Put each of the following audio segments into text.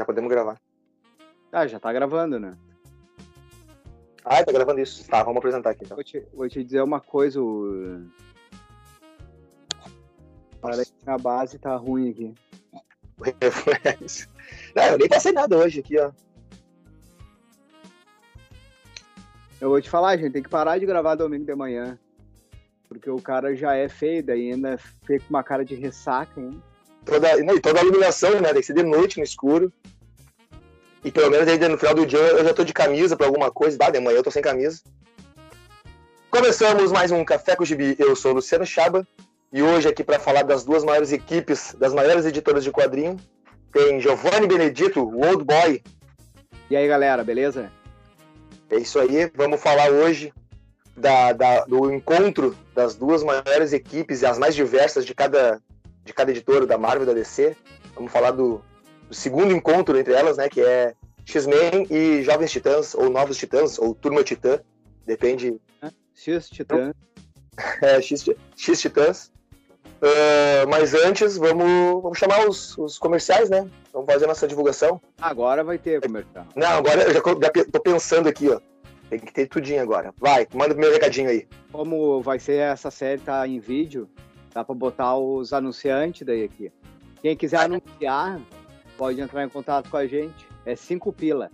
Já podemos gravar. Ah, já tá gravando, né? Ah, tá gravando isso. Tá, vamos apresentar aqui então. Vou te, vou te dizer uma coisa. O... Parece que a base tá ruim aqui. Não, eu nem passei nada hoje aqui, ó. Eu vou te falar, gente, tem que parar de gravar domingo de manhã. Porque o cara já é feio, daí ainda feio com uma cara de ressaca, hein? Toda, não, e toda a iluminação, né? Tem que ser de noite, no escuro. E pelo menos aí no final do dia eu já tô de camisa pra alguma coisa. Ah, de manhã eu tô sem camisa. Começamos mais um Café com o Gibi. Eu sou o Luciano Chaba. E hoje aqui para falar das duas maiores equipes, das maiores editoras de quadrinho, tem Giovanni Benedito, o Old Boy. E aí, galera, beleza? É isso aí. Vamos falar hoje da, da, do encontro das duas maiores equipes e as mais diversas de cada, de cada editora, da Marvel da DC. Vamos falar do, do segundo encontro entre elas, né? Que é X-Men e Jovens Titãs, ou Novos Titãs, ou Turma Titã. Depende. X-Titãs. É, X-Titãs. Uh, mas antes, vamos, vamos chamar os, os, comerciais, né? Vamos fazer a nossa divulgação. Agora vai ter comercial. Não, agora eu já, já tô pensando aqui, ó. Tem que ter tudinho agora. Vai, manda o meu recadinho aí. Como vai ser essa série, tá em vídeo, dá pra botar os anunciantes daí aqui. Quem quiser anunciar, pode entrar em contato com a gente. É cinco pila.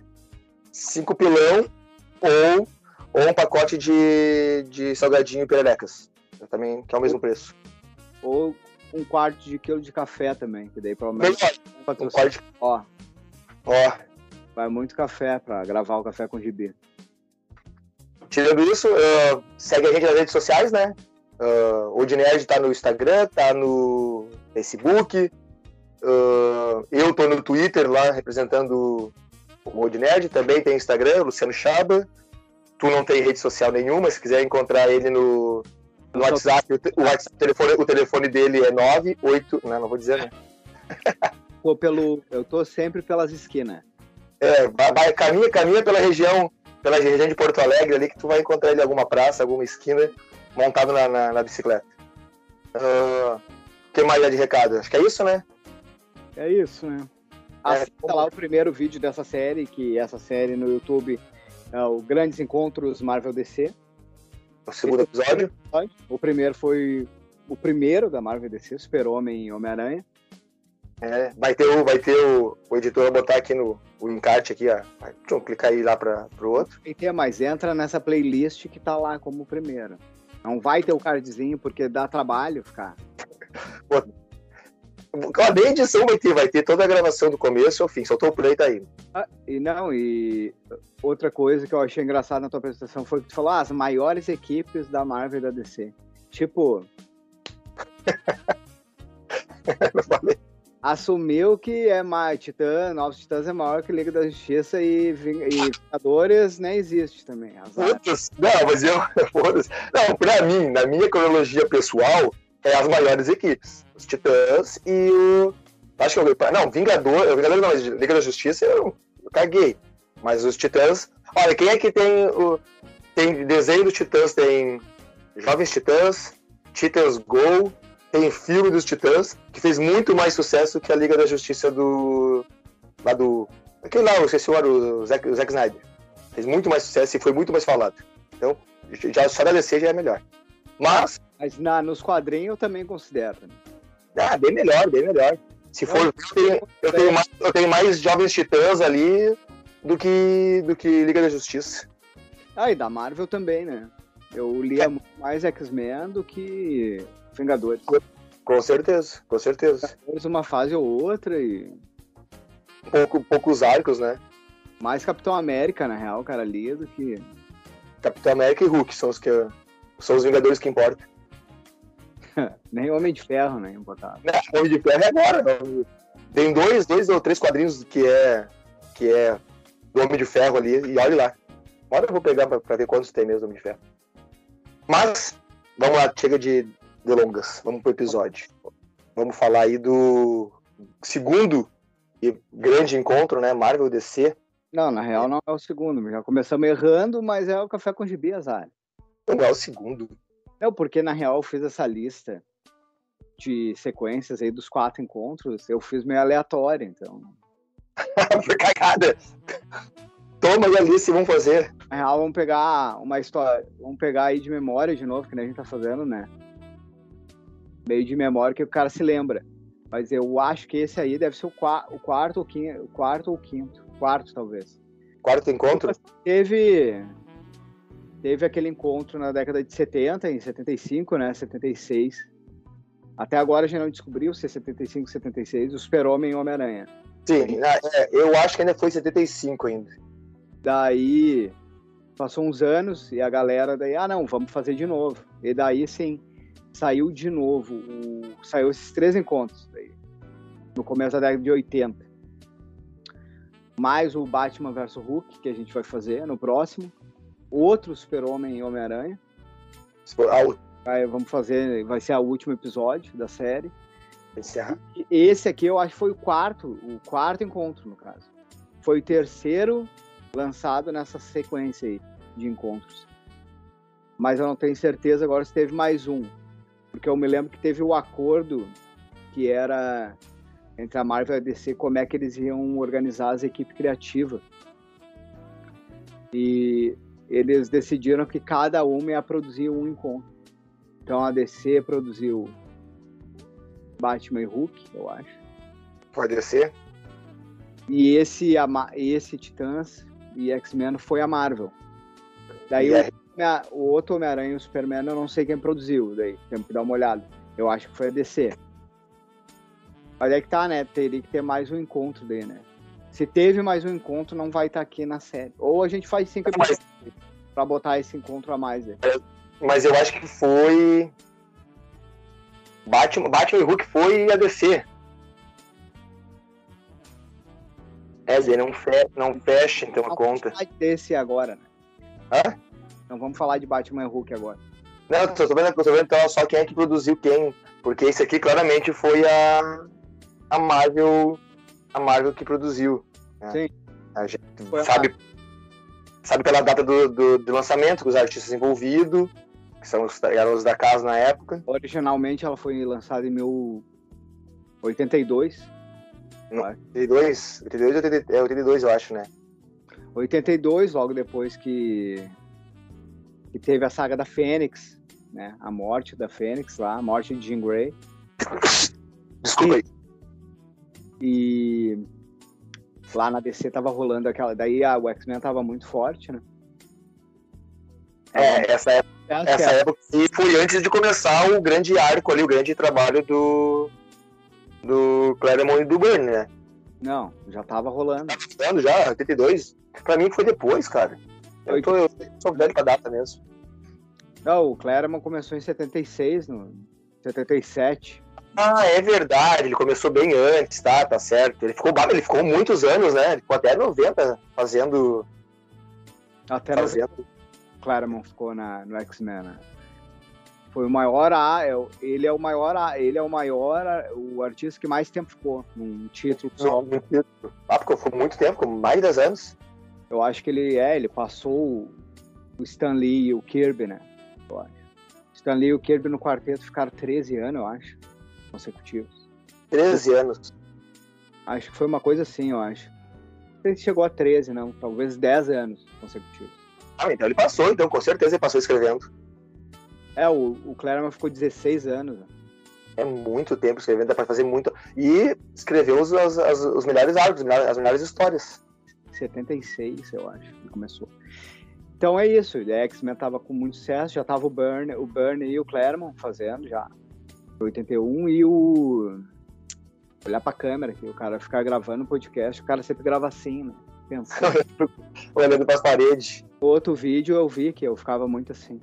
Cinco pilão ou, ou um pacote de, de salgadinho e pererecas. Também, que é o mesmo preço. Ou um quarto de quilo de café também, que daí provavelmente. Um quarto de... Ó. Ó. Vai muito café pra gravar o café com gibi. Tirando isso, uh, segue a gente nas redes sociais, né? Uh, o Dinerd tá no Instagram, tá no Facebook. Uh, eu tô no Twitter lá representando o Odinerd, também tem Instagram, Luciano Chaba. Tu não tem rede social nenhuma, se quiser encontrar ele no, no WhatsApp, o, WhatsApp, o, telefone, o telefone dele é 98. Não, não vou dizer, né? Pô, pelo, eu tô sempre pelas esquinas. É, vai, vai, caminha, caminha pela região, pela região de Porto Alegre ali, que tu vai encontrar ele em alguma praça, alguma esquina, montado na, na, na bicicleta. O uh, que mais é de recado? Acho que é isso, né? É isso, né? É, Assista é, lá o primeiro vídeo dessa série, que essa série no YouTube é o Grandes Encontros Marvel DC o segundo episódio. O primeiro foi o primeiro da Marvel DC, Super-Homem e Homem-Aranha. É, vai ter o, vai ter o, o editor vai botar aqui no o encarte aqui, ó. Vai, tchum, clicar aí lá para o outro. Tem ter, mas entra nessa playlist que tá lá como primeiro. Não vai ter o cardzinho porque dá trabalho Cadê a edição vai ter? Vai ter toda a gravação do começo ao fim, o play tá aí. Ah, e não, e outra coisa que eu achei engraçada na tua apresentação foi que tu falou ah, as maiores equipes da Marvel e da DC. Tipo. assumiu que é mais Titã, Novos Titãs é maior que Liga da Justiça e, Vingadores nem existe também. Não, mas eu. Não, pra mim, na minha cronologia pessoal, é as maiores equipes. Os Titãs e o. Acho que eu. Não, Vingador. Vingador não, Liga da Justiça eu, eu caguei. Mas os Titãs. Olha, quem é que tem o. Tem desenho dos Titãs, tem Jovens Titãs, Titãs Go, tem filme dos Titãs, que fez muito mais sucesso que a Liga da Justiça do. lá do. Aquele lá, eu esqueci o, o Zack, o Zack Snyder. Fez muito mais sucesso e foi muito mais falado. Então, já, só da DC já é melhor. Mas. Mas na, nos quadrinhos eu também considero. Ah, bem melhor, bem melhor. Se for, eu tenho, eu tenho, mais, eu tenho mais Jovens Titãs ali do que, do que Liga da Justiça. Ah, e da Marvel também, né? Eu lia é. mais X-Men do que Vingadores. Com certeza, com certeza. Uma fase ou outra e. Pouco, poucos arcos, né? Mais Capitão América, na real, cara, lia do que. Capitão América e Hulk são os que. São os Vingadores que importam. Nem Homem de Ferro, né? Botar. Não, Homem de Ferro é agora. Tem dois, dois ou três quadrinhos que é que é do Homem de Ferro ali, e olha lá. Agora eu vou pegar pra, pra ver quantos tem mesmo Homem de Ferro. Mas, vamos lá, chega de delongas. Vamos pro episódio. Vamos falar aí do segundo e grande encontro, né? Marvel DC. Não, na real não é o segundo. Já começamos errando, mas é o Café com Gibi Azar. Não é o segundo. Não, porque na real eu fiz essa lista de sequências aí dos quatro encontros, eu fiz meio aleatório, então. Foi cagada. Toma Alice, vamos fazer. Na real, vamos pegar uma história. Vamos pegar aí de memória de novo, que nem a gente tá fazendo, né? Meio de memória que o cara se lembra. Mas eu acho que esse aí deve ser o, qua o quarto ou quinto. O quarto ou quinto. Quarto, talvez. Quarto encontro? Teve. Teve aquele encontro na década de 70, em 75, né? 76. Até agora a gente não descobriu se é 75, 76, o Super-Homem e Homem-Aranha. Sim, é, eu acho que ainda foi 75 ainda. Daí passou uns anos e a galera daí, ah não, vamos fazer de novo. E daí sim, saiu de novo, o, saiu esses três encontros daí, no começo da década de 80. Mais o Batman vs Hulk, que a gente vai fazer no próximo. Outro Super-Homem e Homem-Aranha. Aí vamos fazer, vai ser o último episódio da série. Esse aqui eu acho que foi o quarto, o quarto encontro, no caso. Foi o terceiro lançado nessa sequência aí de encontros. Mas eu não tenho certeza agora se teve mais um. Porque eu me lembro que teve o acordo que era entre a Marvel e a DC como é que eles iam organizar as equipes criativas. E eles decidiram que cada uma ia produzir um encontro. Então a DC produziu Batman e Hulk, eu acho. Pode ser. E esse, esse Titãs e X-Men foi a Marvel. Daí o, o, outro Homem-Aranha e o Superman eu não sei quem produziu, daí temos que dar uma olhada. Eu acho que foi a DC. Mas é que tá, né? Teria que ter mais um encontro dele, né? Se teve mais um encontro, não vai estar tá aqui na série. Ou a gente faz cinco episódios mas... pra botar esse encontro a mais. Né? Mas eu acho que foi. Batman, Batman e Hulk foi a DC. É, Zé, não, fe não fecha então a conta. Falar desse agora, né? Hã? Então vamos falar de Batman e Hulk agora. Não, tô, tô vendo, tô vendo então, só quem é que produziu quem. Porque esse aqui claramente foi a, a Marvel. A Marvel que produziu. Né? Sim. A gente foi sabe, a sabe pela data do, do, do lançamento, os artistas envolvidos, que são os, eram os da casa na época. Originalmente ela foi lançada em 1082 82, 82 80, é 82, eu acho, né? 82, logo depois que, que teve a saga da Fênix, né? A morte da Fênix lá, a morte de Jean Grey. Desculpa aí. E, e lá na DC tava rolando aquela. Daí a, o X-Men tava muito forte, né? É, essa época, essa época foi antes de começar o grande arco ali, o grande trabalho do, do Claremont e do Burn, né? Não, já tava rolando. Tava rolando já, 82? Pra mim foi depois, cara. Eu, tô, eu sou velho pra data mesmo. Não, o Claremont começou em 76, no 77. Ah, é verdade, ele começou bem antes, tá, tá certo. Ele ficou, ele ficou muitos anos, né? Ele ficou até 90 fazendo. Até fazendo. Claremont ficou na, no X-Men, né? Foi o maior A, é ele é o maior A, ele é o maior, o artista que mais tempo ficou num título só. Não, título. Ah, porque foi muito tempo, mais de 10 anos. Eu acho que ele é, ele passou o Stan Lee e o Kirby, né? Eu acho. Stan Lee e o Kirby no quarteto ficaram 13 anos, eu acho, consecutivos. 13 anos. Acho que foi uma coisa assim, eu acho. Não sei se chegou a 13, não. Talvez 10 anos consecutivos. Ah, então ele passou, então com certeza ele passou escrevendo. É, o, o Claremont ficou 16 anos. É muito tempo escrevendo, dá pra fazer muito. E escreveu os, os, os melhores arcos, as melhores histórias. 76, eu acho, que começou. Então é isso, o X-Men tava com muito sucesso, já tava o Burn, o Burn e o Claremont fazendo já. 81 e o olhar pra câmera que o cara ficar gravando um podcast, o cara sempre grava assim, né? Pensando. Olhando pras paredes. Outro vídeo eu vi que eu ficava muito assim.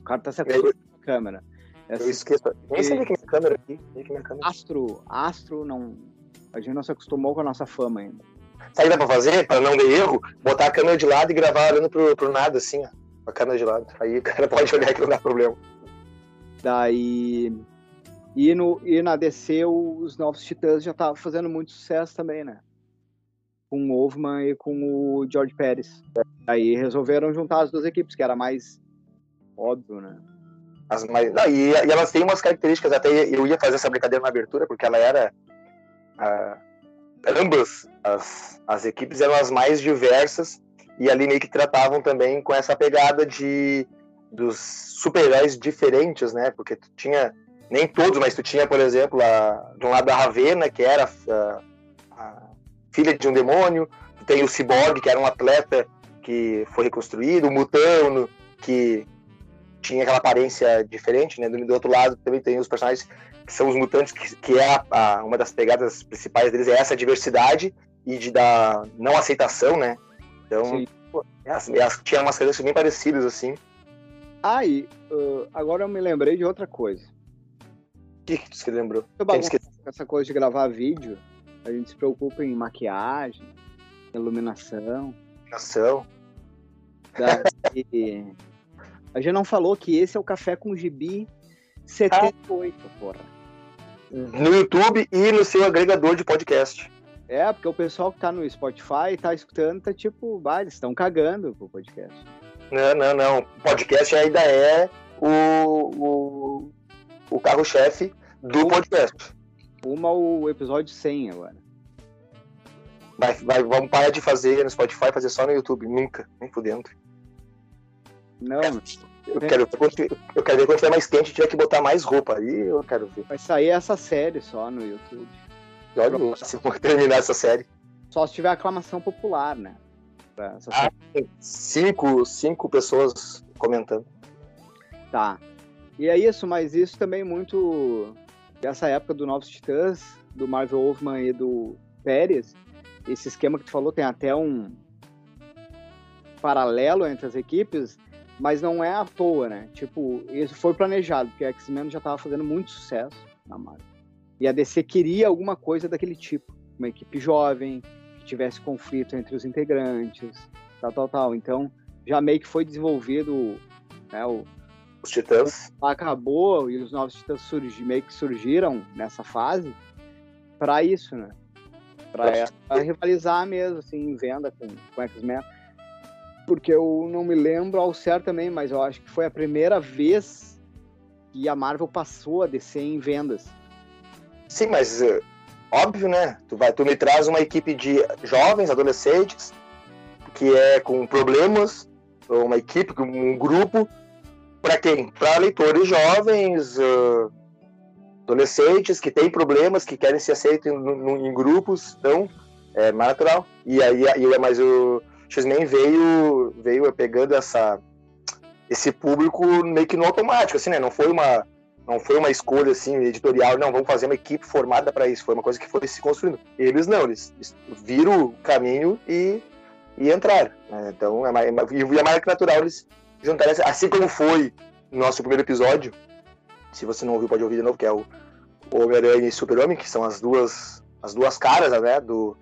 O cara tá se acostumando com a câmera. Essa, eu esqueço. Nem sei que é minha câmera aqui. Que minha câmera. Astro, Astro não. A gente não se acostumou com a nossa fama ainda. Sabe o que dá pra fazer, pra não ter erro? Botar a câmera de lado e gravar olhando pro, pro nada, assim, ó. A câmera de lado. Aí o cara pode olhar que não dá problema. Daí. E, no, e na DC, os Novos Titãs já estavam fazendo muito sucesso também, né? Com o Wolfman e com o George Pérez. Aí resolveram juntar as duas equipes, que era mais óbvio, né? As mais... Não, e, e, elas têm umas características, até eu ia fazer essa brincadeira na abertura, porque ela era. A, ambas as, as equipes eram as mais diversas e ali meio que tratavam também com essa pegada de dos super-heróis diferentes, né? Porque tu tinha nem todos, mas tu tinha, por exemplo, a, de um lado a Ravena, que era a, a filha de um demônio, tu tem o Cyborg, que era um atleta que foi reconstruído, o Mutano, que tinha aquela aparência diferente, né? Do, do, outro lado também tem os personagens que são os mutantes, que, que é a, a, uma das pegadas principais deles é essa diversidade e de da não aceitação, né? Então, elas, elas tinham umas coisas bem parecidas, assim. Ah, e uh, agora eu me lembrei de outra coisa. O que, que você lembrou? essa coisa de gravar vídeo, a gente se preocupa em maquiagem, iluminação. Iluminação. Daí, a gente não falou que esse é o Café com Gibi 78, ah. porra. No YouTube e no seu agregador de podcast. É, porque o pessoal que tá no Spotify tá escutando, tá tipo, bah, eles estão cagando pro podcast. Não, não, não. O podcast ainda é o, o, o carro-chefe do podcast. Uma o episódio 100 agora. Vai, vai, vamos parar de fazer no Spotify, fazer só no YouTube. Nunca, nem fudendo. Não. Eu quero, eu quero ver quando tiver mais quente tiver que botar mais roupa. Aí eu quero ver. Vai sair essa série só no YouTube. Olha, se for terminar essa série. Só se tiver aclamação popular, né? Ah, cinco, cinco pessoas comentando. Tá. E é isso, mas isso também muito dessa época do Novos Titãs, do Marvel Wolfman e do Pérez. Esse esquema que tu falou tem até um paralelo entre as equipes, mas não é à toa, né? Tipo, isso foi planejado, porque a X-Men já estava fazendo muito sucesso na Marvel. E a DC queria alguma coisa daquele tipo, uma equipe jovem, que tivesse conflito entre os integrantes, tal, tal, tal. Então, já meio que foi desenvolvido né, o, os Titãs. Acabou e os novos Titãs surgi, meio que surgiram nessa fase para isso, né? Para rivalizar mesmo, assim, em venda com, com X-Men. Porque eu não me lembro ao certo também, mas eu acho que foi a primeira vez que a Marvel passou a descer em vendas. Sim, mas uh, óbvio, né? Tu, vai, tu me traz uma equipe de jovens, adolescentes, que é com problemas, uma equipe, um grupo, para quem? Para leitores jovens, uh, adolescentes que têm problemas, que querem ser aceitos em, em grupos, então é mais natural. E aí, e, mas o X-Men veio, veio pegando essa, esse público meio que no automático, assim, né? Não foi uma não foi uma escolha assim editorial, não, vamos fazer uma equipe formada para isso. Foi uma coisa que foi se construindo. Eles não, eles viram o caminho e, e entraram. Né? Então, é é e é mais natural eles juntarem, assim como foi no nosso primeiro episódio. Se você não ouviu, pode ouvir de novo, que é o Homem-Aranha e Super-Homem, que são as duas, as duas caras né, do,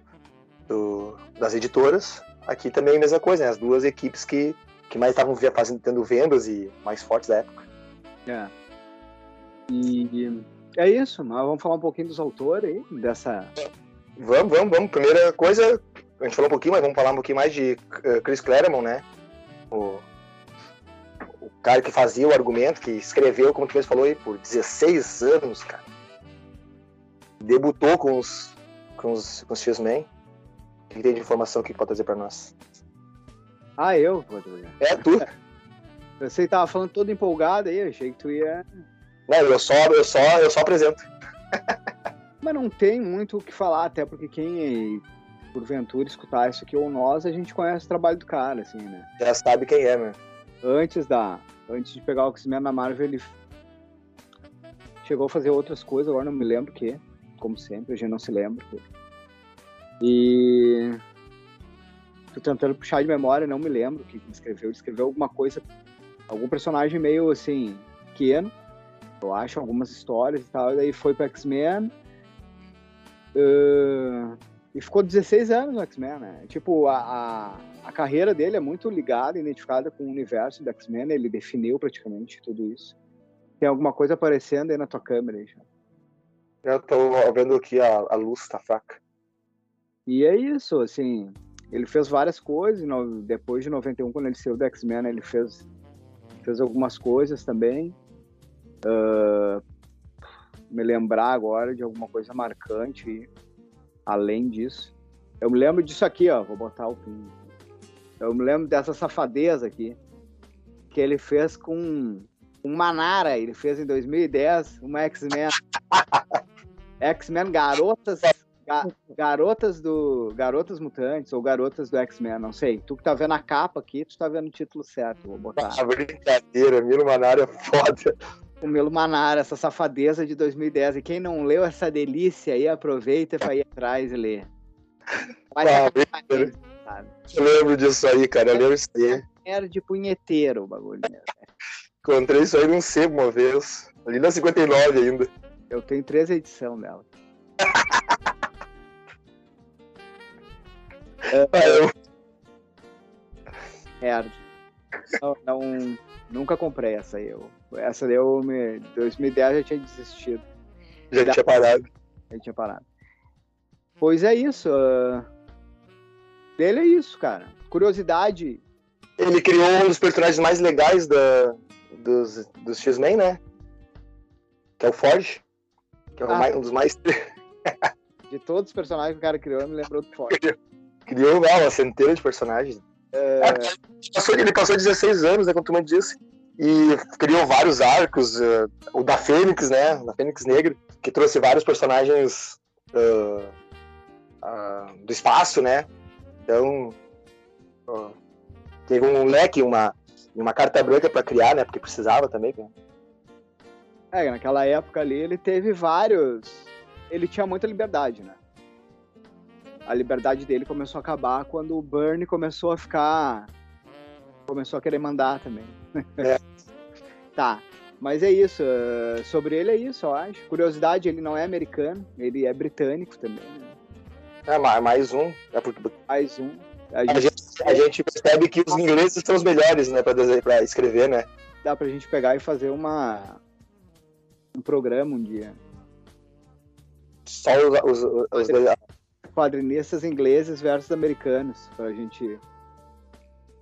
do, das editoras. Aqui também a mesma coisa, né? As duas equipes que, que mais estavam fazendo, tendo vendas e mais fortes da época. É. E é isso, mas vamos falar um pouquinho dos autores aí, dessa. Vamos, vamos, vamos. Primeira coisa, a gente falou um pouquinho, mas vamos falar um pouquinho mais de uh, Chris Claremont, né? O, o cara que fazia o argumento, que escreveu, como tu mesmo falou aí, por 16 anos, cara. Debutou com os, com os, com os X-Men. Que tem de informação que pode trazer para nós? Ah, eu? É, tu. Você tava falando todo empolgado aí, achei que tu ia não, eu só, eu só, eu só apresento. Mas não tem muito o que falar, até porque quem porventura escutar isso aqui ou nós, a gente conhece o trabalho do cara, assim, né? Já sabe quem é, né? Antes da. Antes de pegar o X-Men na Marvel, ele chegou a fazer outras coisas, agora não me lembro o que, como sempre, a gente não se lembra. E tô tentando puxar de memória, não me lembro o que ele escreveu. Ele escreveu alguma coisa, algum personagem meio assim, pequeno, eu acho, algumas histórias e tal. E daí foi pro X-Men. Uh, e ficou 16 anos no X-Men, né? Tipo, a, a, a, carreira dele é muito ligada, identificada com o universo do X-Men. Ele definiu praticamente tudo isso. Tem alguma coisa aparecendo aí na tua câmera? Já. Eu tô vendo aqui a, a luz tá fraca. E é isso, assim. Ele fez várias coisas. No, depois de 91, quando ele saiu do X-Men, ele fez, fez algumas coisas também. Uh, me lembrar agora de alguma coisa marcante. além disso. Eu me lembro disso aqui, ó. Vou botar o pin. Eu me lembro dessa safadeza aqui que ele fez com um Manara. Ele fez em 2010 uma X-Men. X-Men Garotas. Ga, garotas do. Garotas Mutantes ou Garotas do X-Men, não sei. Tu que tá vendo a capa aqui, tu tá vendo o título certo. Vou botar. Ah, brincadeira, Milo Manara é foda. O Milo Manara, essa safadeza de 2010. E quem não leu essa delícia aí, aproveita pra ir atrás e ler. Ah, é eu lembro disso aí, cara. Eu lembro disso aí. Era de punheteiro o bagulho. Né? Encontrei isso aí num sebo uma vez. Ali na 59 ainda. Eu tenho três edições dela. é, não, não, nunca comprei essa aí. Eu, essa daí eu me. 2010 eu já tinha desistido. Já da... tinha parado. Já tinha parado. Pois é isso. Uh... Dele é isso, cara. Curiosidade. Ele criou um dos personagens mais legais da, dos, dos X-Men, né? Que é o Forge. Que é ah. mais, um dos mais. de todos os personagens que o cara criou, me lembrou do Forge. Criou não, uma centena de personagens. É... Ele, passou, ele passou 16 anos, né, como tu me disse. E criou vários arcos. Uh, o da Fênix, né? Da Fênix Negra, que trouxe vários personagens uh, uh, do espaço, né? Então, teve um leque, uma, uma carta branca para criar, né? Porque precisava também. Né? É, naquela época ali ele teve vários. Ele tinha muita liberdade, né? A liberdade dele começou a acabar quando o Burnie começou a ficar. Começou a querer mandar também. É. tá. Mas é isso. Eh, sobre ele é isso, eu acho. Curiosidade, ele não é americano, ele é britânico também. Né? É, mais um. É porque... Mais um. A gente, a gente, a gente percebe que os ingleses são os melhores, né, para escrever, né? Dá pra gente pegar e fazer uma um programa um dia. Só os, os, os, os... quadrinistas ingleses versus americanos, pra gente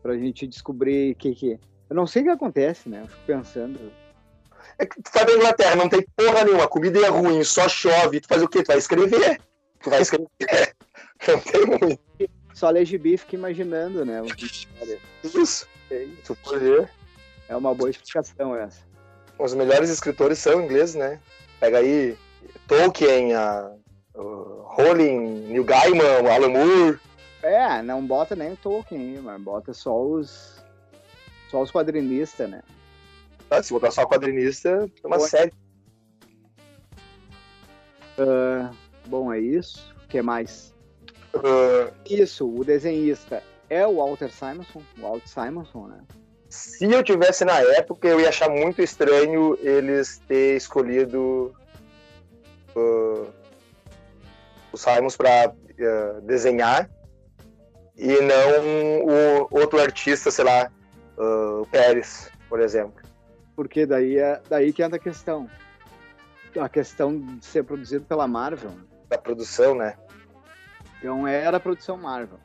pra gente descobrir o que que eu não sei o que acontece, né? Eu fico pensando. É que tu vai pra Inglaterra, não tem porra nenhuma, a comida é ruim, só chove, tu faz o quê? Tu vai escrever. Tu vai escrever. não tem muito só ler gibi fica imaginando, né? Isso. Tu pode ver. É uma boa explicação essa. Os melhores escritores são ingleses, né? Pega aí Tolkien, a, Rowling, Neil Gaiman, o Alan Moore. É, não bota nem o Tolkien, mas bota só os só os quadrinistas, né? Ah, se botar só quadrinista, é uma série. Uh, bom, é isso. O que mais? Uh, Isso, o desenhista é o Walter Simonson, o Walt Simonson, né? Se eu tivesse na época, eu ia achar muito estranho eles ter escolhido uh, Simons para uh, desenhar e não o outro artista, sei lá, uh, o Pérez, por exemplo. Porque daí é daí que entra a questão. A questão de ser produzido pela Marvel. Da produção, né? Então era a produção Marvel.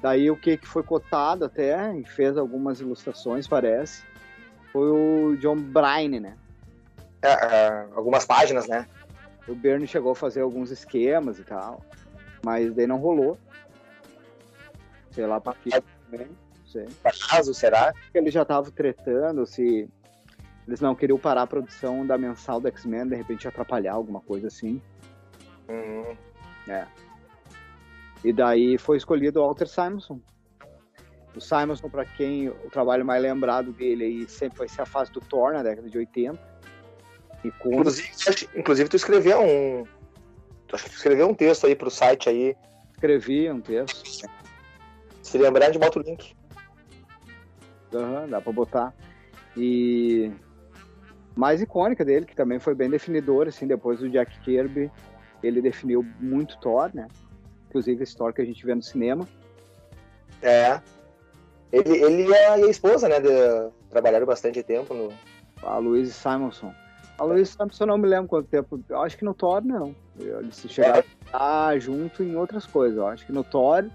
Daí o que, que foi cotado até, e fez algumas ilustrações, parece, foi o John Bryan, né? É, é, algumas páginas, né? O Bernie chegou a fazer alguns esquemas e tal, mas daí não rolou. Sei lá pra quê também, não sei. Caso, será? Eles já estavam tretando se eles não queriam parar a produção da mensal do X-Men, de repente atrapalhar alguma coisa assim. Uhum. É. E daí foi escolhido o Walter Simonson. O Simonson, para quem o trabalho mais lembrado dele aí sempre vai ser a fase do Thor na década de 80. E com... inclusive, inclusive, tu escreveu um. Tu acho que tu escreveu um texto aí pro site aí. Escrevi um texto. Se lembrar, de bota o link. Uhum, dá pra botar. E mais icônica dele, que também foi bem definidor, assim, depois do Jack Kirby, ele definiu muito Thor, né? inclusive esse Thor que a gente vê no cinema. É. Ele, ele e a esposa, né, de, trabalharam bastante tempo no. A Louise Simonson. A Louise Simonson eu não me lembro quanto tempo. Eu acho que no Thor não. Eles se chegaram é. a junto em outras coisas. Eu acho que no Thor,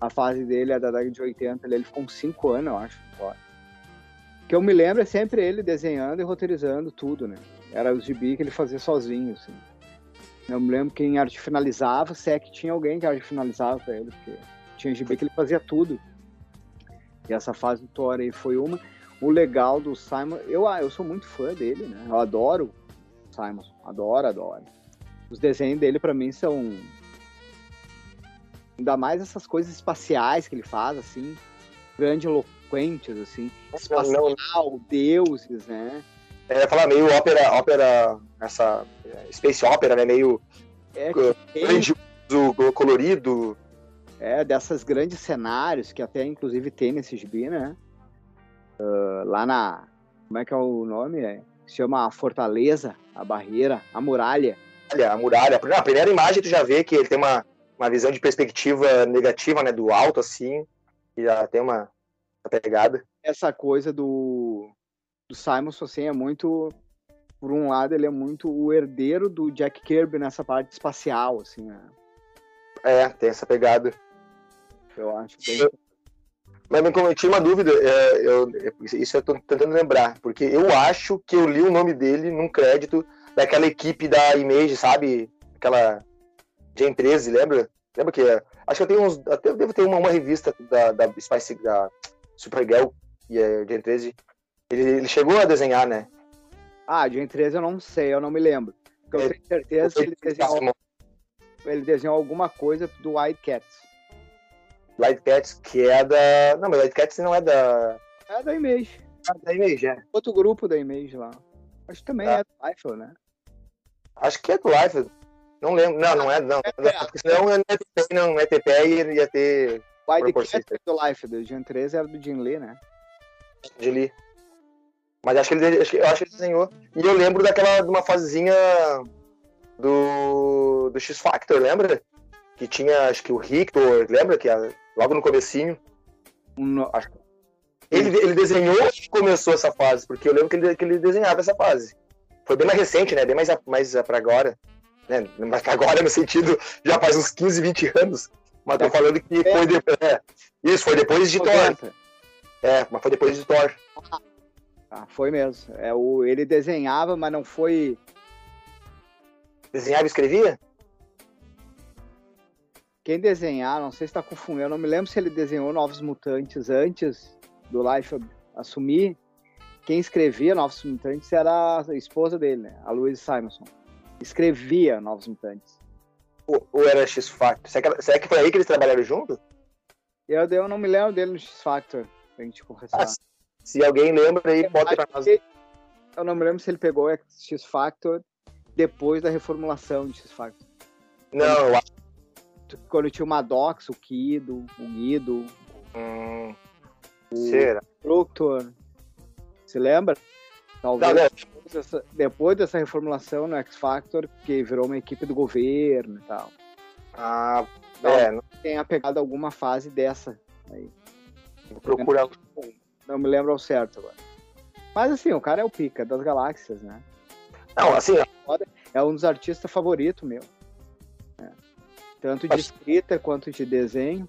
a fase dele é da década de 80, ele, ficou uns 5 anos, eu acho, no Thor. O que eu me lembro é sempre ele desenhando e roteirizando tudo, né? Era os gibi que ele fazia sozinho, assim. Não me lembro quem arte finalizava, se é que tinha alguém que arte finalizava pra ele, porque tinha GB que ele fazia tudo. E essa fase do Thor aí foi uma. O legal do Simon, eu, ah, eu sou muito fã dele, né? Eu adoro o Simon, adoro, adoro. Os desenhos dele para mim são ainda mais essas coisas espaciais que ele faz, assim, grandiloquentes, assim, espacial, não, deuses, né? É, falar meio ópera, ópera, essa space opera, né? Meio é, grande, colorido. É, dessas grandes cenários que até inclusive tem nesse gibi, né? Uh, lá na. Como é que é o nome? É, se chama a Fortaleza, a Barreira, a Muralha. A muralha. Na primeira imagem tu já vê que ele tem uma, uma visão de perspectiva negativa, né? Do alto, assim. E já tem uma, uma pegada. Essa coisa do, do Simon assim, é muito. Por um lado, ele é muito o herdeiro do Jack Kirby nessa parte espacial, assim, né? É, tem essa pegada. Eu acho bem... Mas me cometi uma dúvida, é, eu, isso eu tô tentando lembrar, porque eu acho que eu li o nome dele num crédito daquela equipe da Image, sabe? Aquela Gen 13, lembra? Lembra que acho que eu tenho uns, até devo ter uma, uma revista da, da Spice da Supergirl e é Gen 13. Ele, ele, chegou a desenhar, né? Ah, Gen 13 eu não sei, eu não me lembro. Porque eu é, tenho certeza que ele desenhou, ele desenhou alguma coisa do White Cats. Light Cats, que é da. Não, mas Light Cats não é da. É da Image. Ah, da Image, é. Outro grupo da Image lá. Acho que também ah. é do Life, né? Acho que é do Life. Não lembro. Não, não é. Não. É, porque senão não é TP, não é TP e ia ter. White Cats é do Life, do Gen 13 era do Jim Lee, né? Jim Lee. Mas acho que ele, acho que, eu acho que ele desenhou. E eu lembro daquela, de uma fasezinha do, do X Factor, lembra? Que tinha, acho que o Rictor, lembra? Que a, logo no comecinho. No... Ele, ele desenhou e começou essa fase, porque eu lembro que ele, que ele desenhava essa fase. Foi bem mais recente, né? Bem mais, mais pra agora. Né? Mas agora, no sentido, já faz uns 15, 20 anos. Mas tô falando que é. foi depois. É, isso, foi depois de Thor. É, mas foi depois de Thor. Ah, foi mesmo. É, o, ele desenhava, mas não foi. Desenhava e escrevia? Quem desenhar, não sei se está confundindo, eu não me lembro se ele desenhou Novos Mutantes antes do Life assumir. Quem escrevia Novos Mutantes era a esposa dele, né? a Louise Simonson. Escrevia Novos Mutantes. Ou, ou era X-Factor? Será, será, que foi aí que eles trabalharam junto? Eu, eu não me lembro dele no X-Factor, pra gente confessar. Ah, se alguém lembra aí, bota pra nós. Eu não me lembro se ele pegou X-Factor depois da reformulação de X-Factor. Não, eu acho quando tinha o Maddox, o Kido, o Guido, hum, o será? Proctor. Se lembra? Talvez tá, depois, dessa, depois dessa reformulação no X Factor, que virou uma equipe do governo e tal. Ah, então, é. Não... Tenha pegado alguma fase dessa aí. Vou procurar. Não me lembro ao certo agora. Mas assim, o cara é o pica das galáxias, né? Não, assim. É um dos artistas favoritos meu. Tanto de escrita quanto de desenho.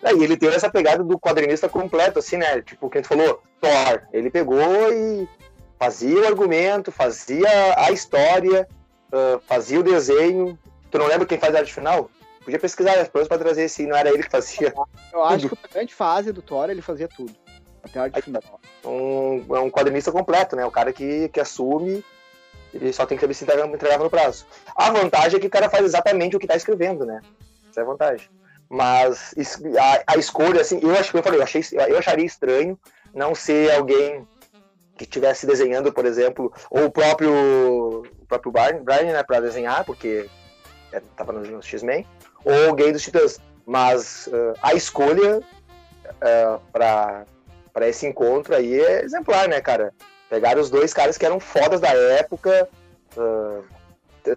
É, e ele teve essa pegada do quadrinista completo, assim, né? Tipo, quem falou, Thor. Ele pegou e fazia o argumento, fazia a história, uh, fazia o desenho. Tu não lembra quem faz a arte final? Podia pesquisar depois para trazer se não era ele que fazia. Eu acho tudo. que a grande fase do Thor ele fazia tudo. Até a arte final. Um, é um quadrinista completo, né? O cara que, que assume ele só tem que saber se entregava no prazo. A vantagem é que o cara faz exatamente o que está escrevendo, né? Essa é a vantagem. Mas a, a, escolha, assim, eu acho que eu falei, eu, achei, eu acharia estranho não ser alguém que estivesse desenhando, por exemplo, ou o próprio, o próprio Brian, Brian né, para desenhar, porque estava no, no X-Men, ou alguém dos Titãs. Mas uh, a escolha uh, para esse encontro aí é exemplar, né, cara? Pegaram os dois caras que eram fodas da época, uh,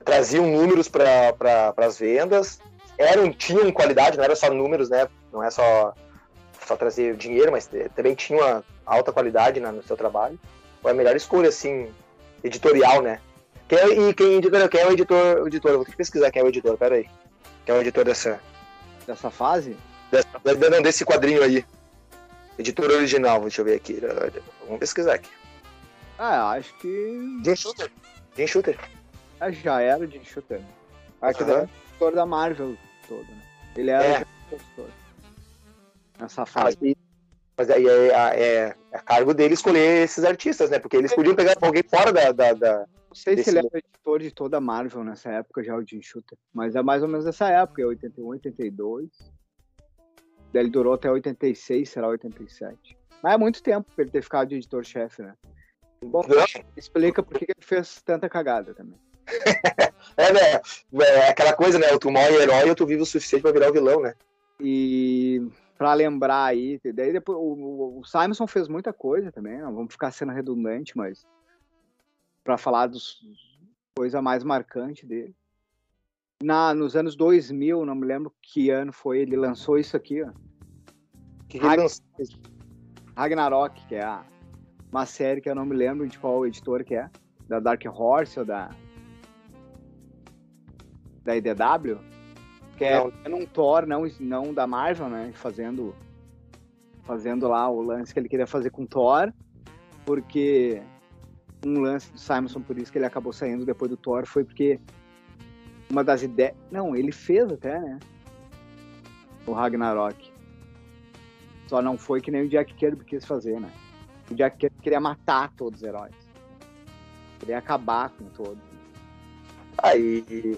traziam números para pra, as vendas, eram, tinham qualidade, não era só números, né? Não é só, só trazer dinheiro, mas também tinha uma alta qualidade né, no seu trabalho. Foi a melhor escolha, assim, editorial, né? Quem, é, e quem, quem é o editor, o editor? Vou ter que pesquisar quem é o editor, peraí. Quem é o editor dessa... Dessa fase? Dessa, não, desse quadrinho aí. Editor original, deixa eu ver aqui. Vamos pesquisar aqui. Ah, acho que. Jim Shooter. Jim Shooter. Ah, já era Jim Shooter. Aqui uhum. é editor da Marvel todo, né? Ele era é. editor. Nessa fase. Ah, mas aí é, é, é, é cargo dele escolher esses artistas, né? Porque eles podiam pegar alguém fora da. da, da não sei se ele era editor de toda a Marvel nessa época, já o Jim Shooter. Mas é mais ou menos essa época, 81, 82. Daí ele durou até 86, será 87. Mas é muito tempo pra ele ter ficado de editor-chefe, né? Bom, explica por que ele fez tanta cagada também. é, né? É aquela coisa, né? Tu morre herói ou tu vive o suficiente pra virar o vilão, né? E para lembrar aí, daí depois o, o Simonson fez muita coisa também, não vamos ficar sendo redundante, mas para falar dos coisa mais marcante dele. Na, nos anos 2000, não me lembro que ano foi, ele lançou isso aqui, ó. Que Ragn Ragnarok, que é a, uma série que eu não me lembro de qual editor que é, da Dark Horse ou da da IDW, que é não. um Thor, não, não da Marvel, né, fazendo fazendo lá o lance que ele queria fazer com Thor, porque um lance do Simonson, por isso que ele acabou saindo depois do Thor, foi porque uma das ideias. Não, ele fez até, né? O Ragnarok. Só não foi que nem o Jack Kirby quis fazer, né? O Jack Kirby queria matar todos os heróis. Queria acabar com todos. Aí.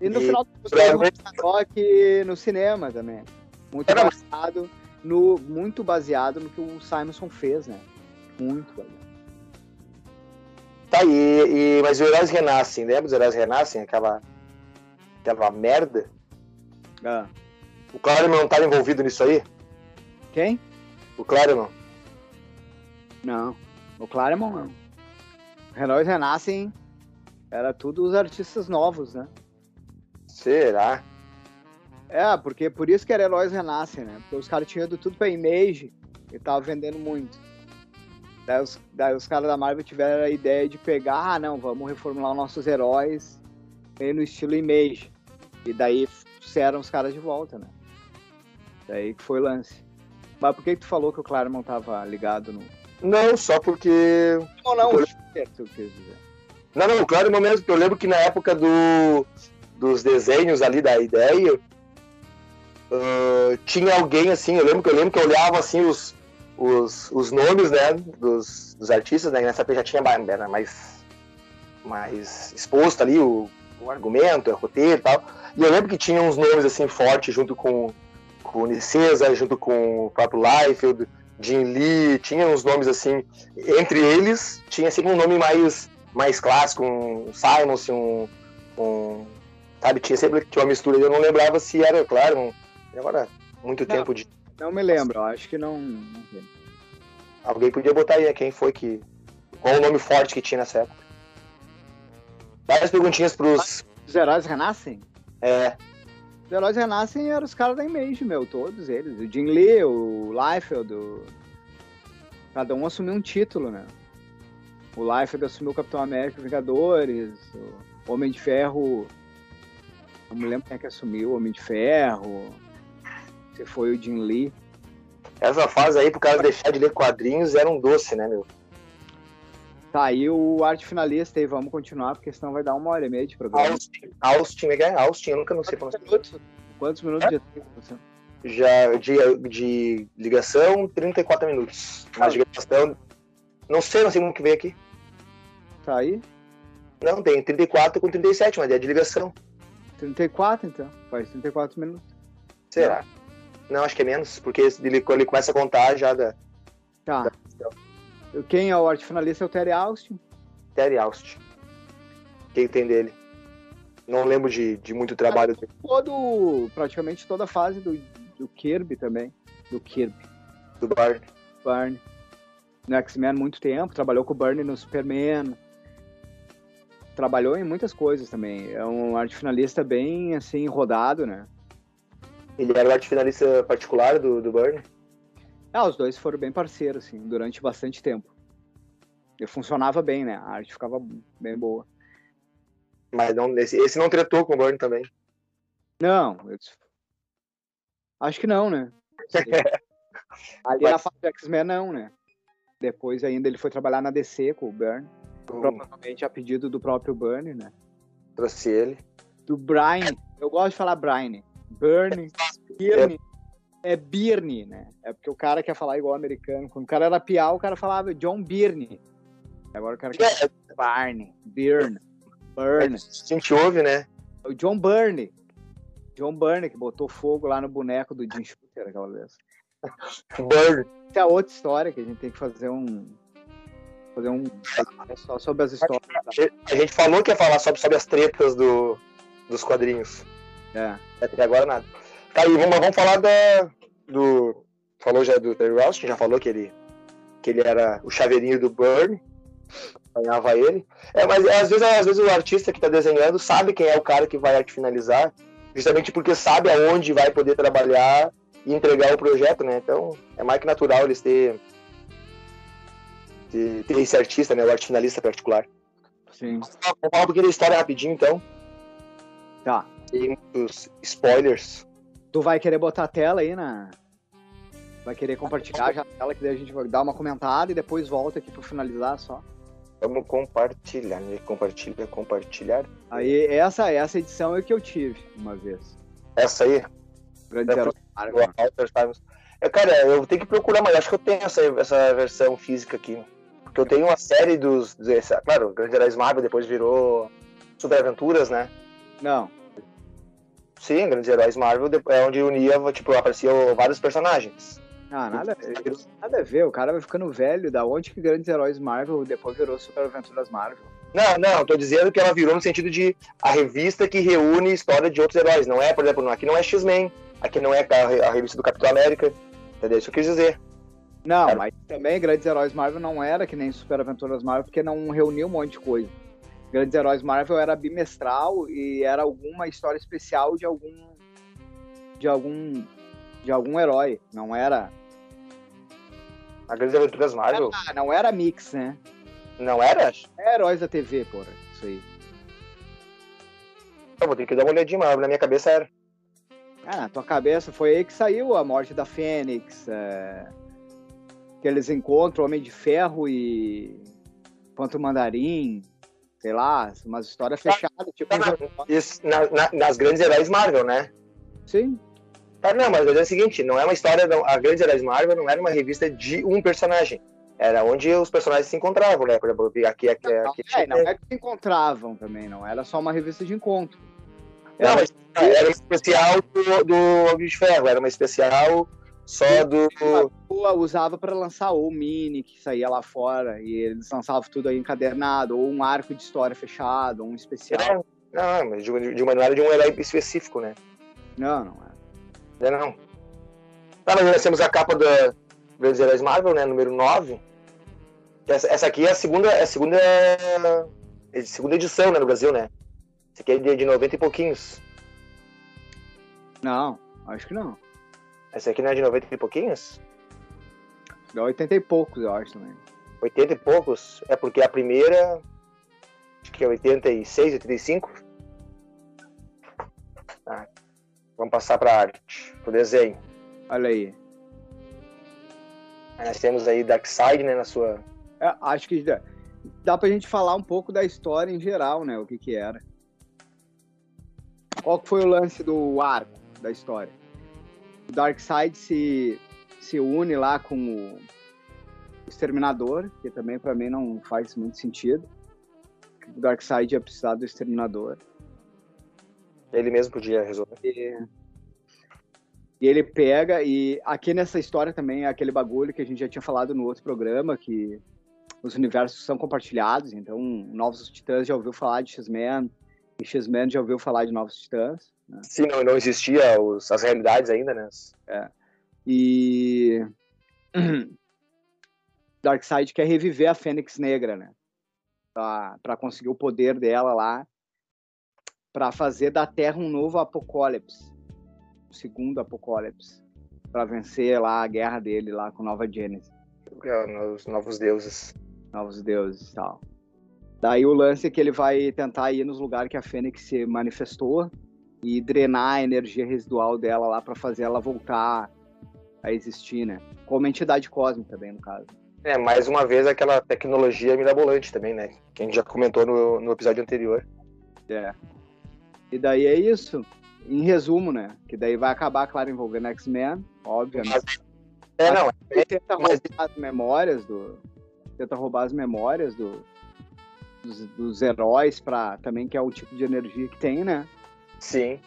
E no e... final do Ragnarok no cinema também. Muito Era... baseado no muito baseado no que o Simonson fez, né? Muito baseado. Tá, e, e, mas os heróis renascem, lembra os heróis renascem? Aquela, aquela merda? Ah. O Claremont não estava envolvido nisso aí? Quem? O Claremont. Não, o Claremont não. Heróis renascem era tudo os artistas novos, né? Será? É, porque por isso que era Heróis Renascem, né? Porque os caras tinham ido tudo pra Image e tava vendendo muito. Daí os, daí os caras da Marvel tiveram a ideia de pegar, ah, não, vamos reformular os nossos heróis no estilo Image. E daí trouxeram os caras de volta, né? Daí que foi o lance. Mas por que, que tu falou que o Claremont tava ligado no. Não, só porque. Não, não, o certo, eu quis dizer. Não, não, o Claremont mesmo, porque eu lembro que na época do, dos desenhos ali da ideia, uh, tinha alguém assim, eu lembro que eu lembro que eu olhava assim os, os, os nomes, né, dos, dos artistas, né, nessa época já tinha mais, mais exposto ali o, o argumento, o roteiro e tal. E eu lembro que tinha uns nomes assim fortes junto com, com o Nicesa, junto com o próprio Liefeld, Jim Lee, tinha uns nomes assim. Entre eles, tinha sempre um nome mais, mais clássico, um Simon, um, um. Sabe, tinha sempre tinha uma mistura. Eu não lembrava se era, claro, um, agora muito não, tempo de. Não me lembro, acho que não. Alguém podia botar aí quem foi que. Qual o nome forte que tinha nessa época? Várias perguntinhas pros. Os heróis renascem? É. Os heróis renascem eram os caras da Image, meu, todos eles. O Jim Lee, o Liefeld, o... cada um assumiu um título, né? O Liefeld assumiu o Capitão América Vingadores, o Homem de Ferro. Não me lembro quem é que assumiu o Homem de Ferro. Se foi o Jim Lee. Essa fase aí, pro cara deixar de ler quadrinhos, era um doce, né, meu? Tá aí o arte finalista e vamos continuar, porque senão vai dar uma hora e meia de programa. Austin, Austin, é, Austin, eu nunca não sei Quantos minutos? Quantos minutos é? já de, de ligação, 34 minutos. Mas de gravação, não sei, não sei como que veio aqui. Tá aí? Não, tem 34 com 37, mas é de ligação. 34 então, faz 34 minutos. Será? Não, acho que é menos, porque ele, ele começa a contar já da. Tá. Da... Quem é o arte finalista é o Terry Austin. Terry Austin. Quem tem dele? Não lembro de, de muito trabalho dele. Todo, praticamente toda a fase do, do Kirby também. Do Kirby. Do Barney. Barney. No X-Men muito tempo, trabalhou com o Barney no Superman. Trabalhou em muitas coisas também. É um arte finalista bem, assim, rodado, né? Ele era o arte finalista particular do, do Burn? Ah, os dois foram bem parceiros, assim, durante bastante tempo. E funcionava bem, né? A arte ficava bem boa. Mas não, esse, esse não tretou com o Burn também? Não. Eu... Acho que não, né? Ali Mas... na fase do X-Men, não, né? Depois ainda ele foi trabalhar na DC com o Burn. Hum. Provavelmente a pedido do próprio Burn, né? Trouxe ele. do Brian. Eu gosto de falar Brian. Bernie. Birne. É Birne, né? É porque o cara quer falar igual americano. Quando o cara era piau, o cara falava John Birne. Agora o cara quer Barney. Byrne. Burn. A gente ouve, né? O John Byrne. John Byrne, que botou fogo lá no boneco do Jim Shooter aquela vez. Burn. Essa é outra história que a gente tem que fazer um. Fazer um. Só sobre as histórias. A gente falou que ia falar sobre, sobre as tretas do, dos quadrinhos. É. Até agora nada. Tá aí, vamos, vamos falar da. Do. Falou já do Terry Ross, já falou que ele, que ele era o chaveirinho do Burn acompanhava ele. É, mas às vezes, às vezes o artista que está desenhando sabe quem é o cara que vai arte finalizar, justamente porque sabe aonde vai poder trabalhar e entregar o projeto, né? Então é mais que natural eles ter, ter, ter esse artista, né? O arte finalista particular. Sim. Vamos falar um pouquinho da história rapidinho, então. Tá. Tem muitos spoilers. Tu vai querer botar a tela aí na. Vai querer compartilhar já a tela, que daí a gente vai dar uma comentada e depois volta aqui para finalizar só. Vamos compartilhar, né? Compartilha, compartilhar. Aí, essa, essa edição é que eu tive uma vez. Essa aí? Grande é, é, cara, eu tenho que procurar, mas acho que eu tenho essa, essa versão física aqui. Porque eu tenho uma série dos. dos claro, Grande Heróis Marvel depois virou Super Aventuras, né? Não. Sim, Grandes Heróis Marvel é onde unia, tipo, apareciam vários personagens. Ah, nada, nada a ver. O cara vai ficando velho. Da onde que grandes heróis Marvel depois virou Super Aventuras Marvel? Não, não, tô dizendo que ela virou no sentido de a revista que reúne história de outros heróis. Não é, por exemplo, aqui não é X-Men, aqui não é a, a, revista do Capitão América. Entendeu? Isso que eu quis dizer. Não, era... mas também Grandes Heróis Marvel não era que nem Super Aventuras Marvel, porque não reuniu um monte de coisa. Grandes Heróis Marvel era bimestral e era alguma história especial de algum de algum de algum herói, não era. A Grandes Aventuras Marvel? Ah, não era mix, né? Não era? É Heróis da TV, porra, isso aí. Eu vou ter que dar uma olhadinha, mas na minha cabeça era. Ah, na tua cabeça foi aí que saiu a morte da Fênix, é... que eles encontram Homem de Ferro e Panto Mandarim, sei lá, umas histórias fechadas, tipo. Isso, na, na, nas grandes heróis Marvel, né? Sim. Tá, não, mas é o seguinte, não é uma história. Não, a Grande Heróis Marvel não era uma revista de um personagem. Era onde os personagens se encontravam, né? Por exemplo, aqui, aqui, não, aqui, é, não é que se encontravam também, não. Era só uma revista de encontro. Era, não, mas era uma especial do, do Homem de Ferro, era uma especial só do. A usava para lançar ou mini que saía lá fora e eles lançavam tudo aí encadernado, ou um arco de história fechado, ou um especial. É, não, mas de, de uma maneira de um herói específico, né? Não, não é. É não. Tá, mas nós temos a capa da Grandes Heróis Marvel, né? Número 9. Essa, essa aqui é a segunda. É a segunda. É segunda edição, né, no Brasil, né? Essa aqui é de, de 90 e pouquinhos. Não, acho que não. Essa aqui não é de 90 e pouquinhos? É 80 e poucos, eu acho também. 80 e poucos? É porque a primeira. Acho que é 86, 85. Ah, Vamos passar para arte, para o desenho. Olha aí. Nós temos aí Darkseid, né, na sua... É, acho que dá, dá para a gente falar um pouco da história em geral, né, o que que era. Qual foi o lance do arco da história? Darkseid se, se une lá com o Exterminador, que também para mim não faz muito sentido. O Darkseid ia precisar do Exterminador. Ele mesmo podia resolver. E, e ele pega, e aqui nessa história também é aquele bagulho que a gente já tinha falado no outro programa, que os universos são compartilhados, então Novos Titãs já ouviu falar de X-Men, e X-Men já ouviu falar de Novos Titãs. Né? Sim, não, não existia os, as realidades ainda, né? É. E Darkseid quer reviver a Fênix Negra, né? Para conseguir o poder dela lá para fazer da Terra um novo apocalipse, o segundo apocalipse, para vencer lá a guerra dele lá com Nova Genesis. É, os novos deuses. Novos deuses e tal. Daí o lance é que ele vai tentar ir nos lugares que a Fênix se manifestou e drenar a energia residual dela lá para fazer ela voltar a existir, né? Como entidade cósmica também, no caso. É, mais uma vez aquela tecnologia mirabolante também, né? Que a gente já comentou no, no episódio anterior. É. E daí é isso. Em resumo, né? Que daí vai acabar, claro, envolvendo X-Men, obviamente. É, não. Ele tenta roubar as memórias do. Tenta roubar as memórias do, dos, dos heróis para também que é o tipo de energia que tem, né? Sim.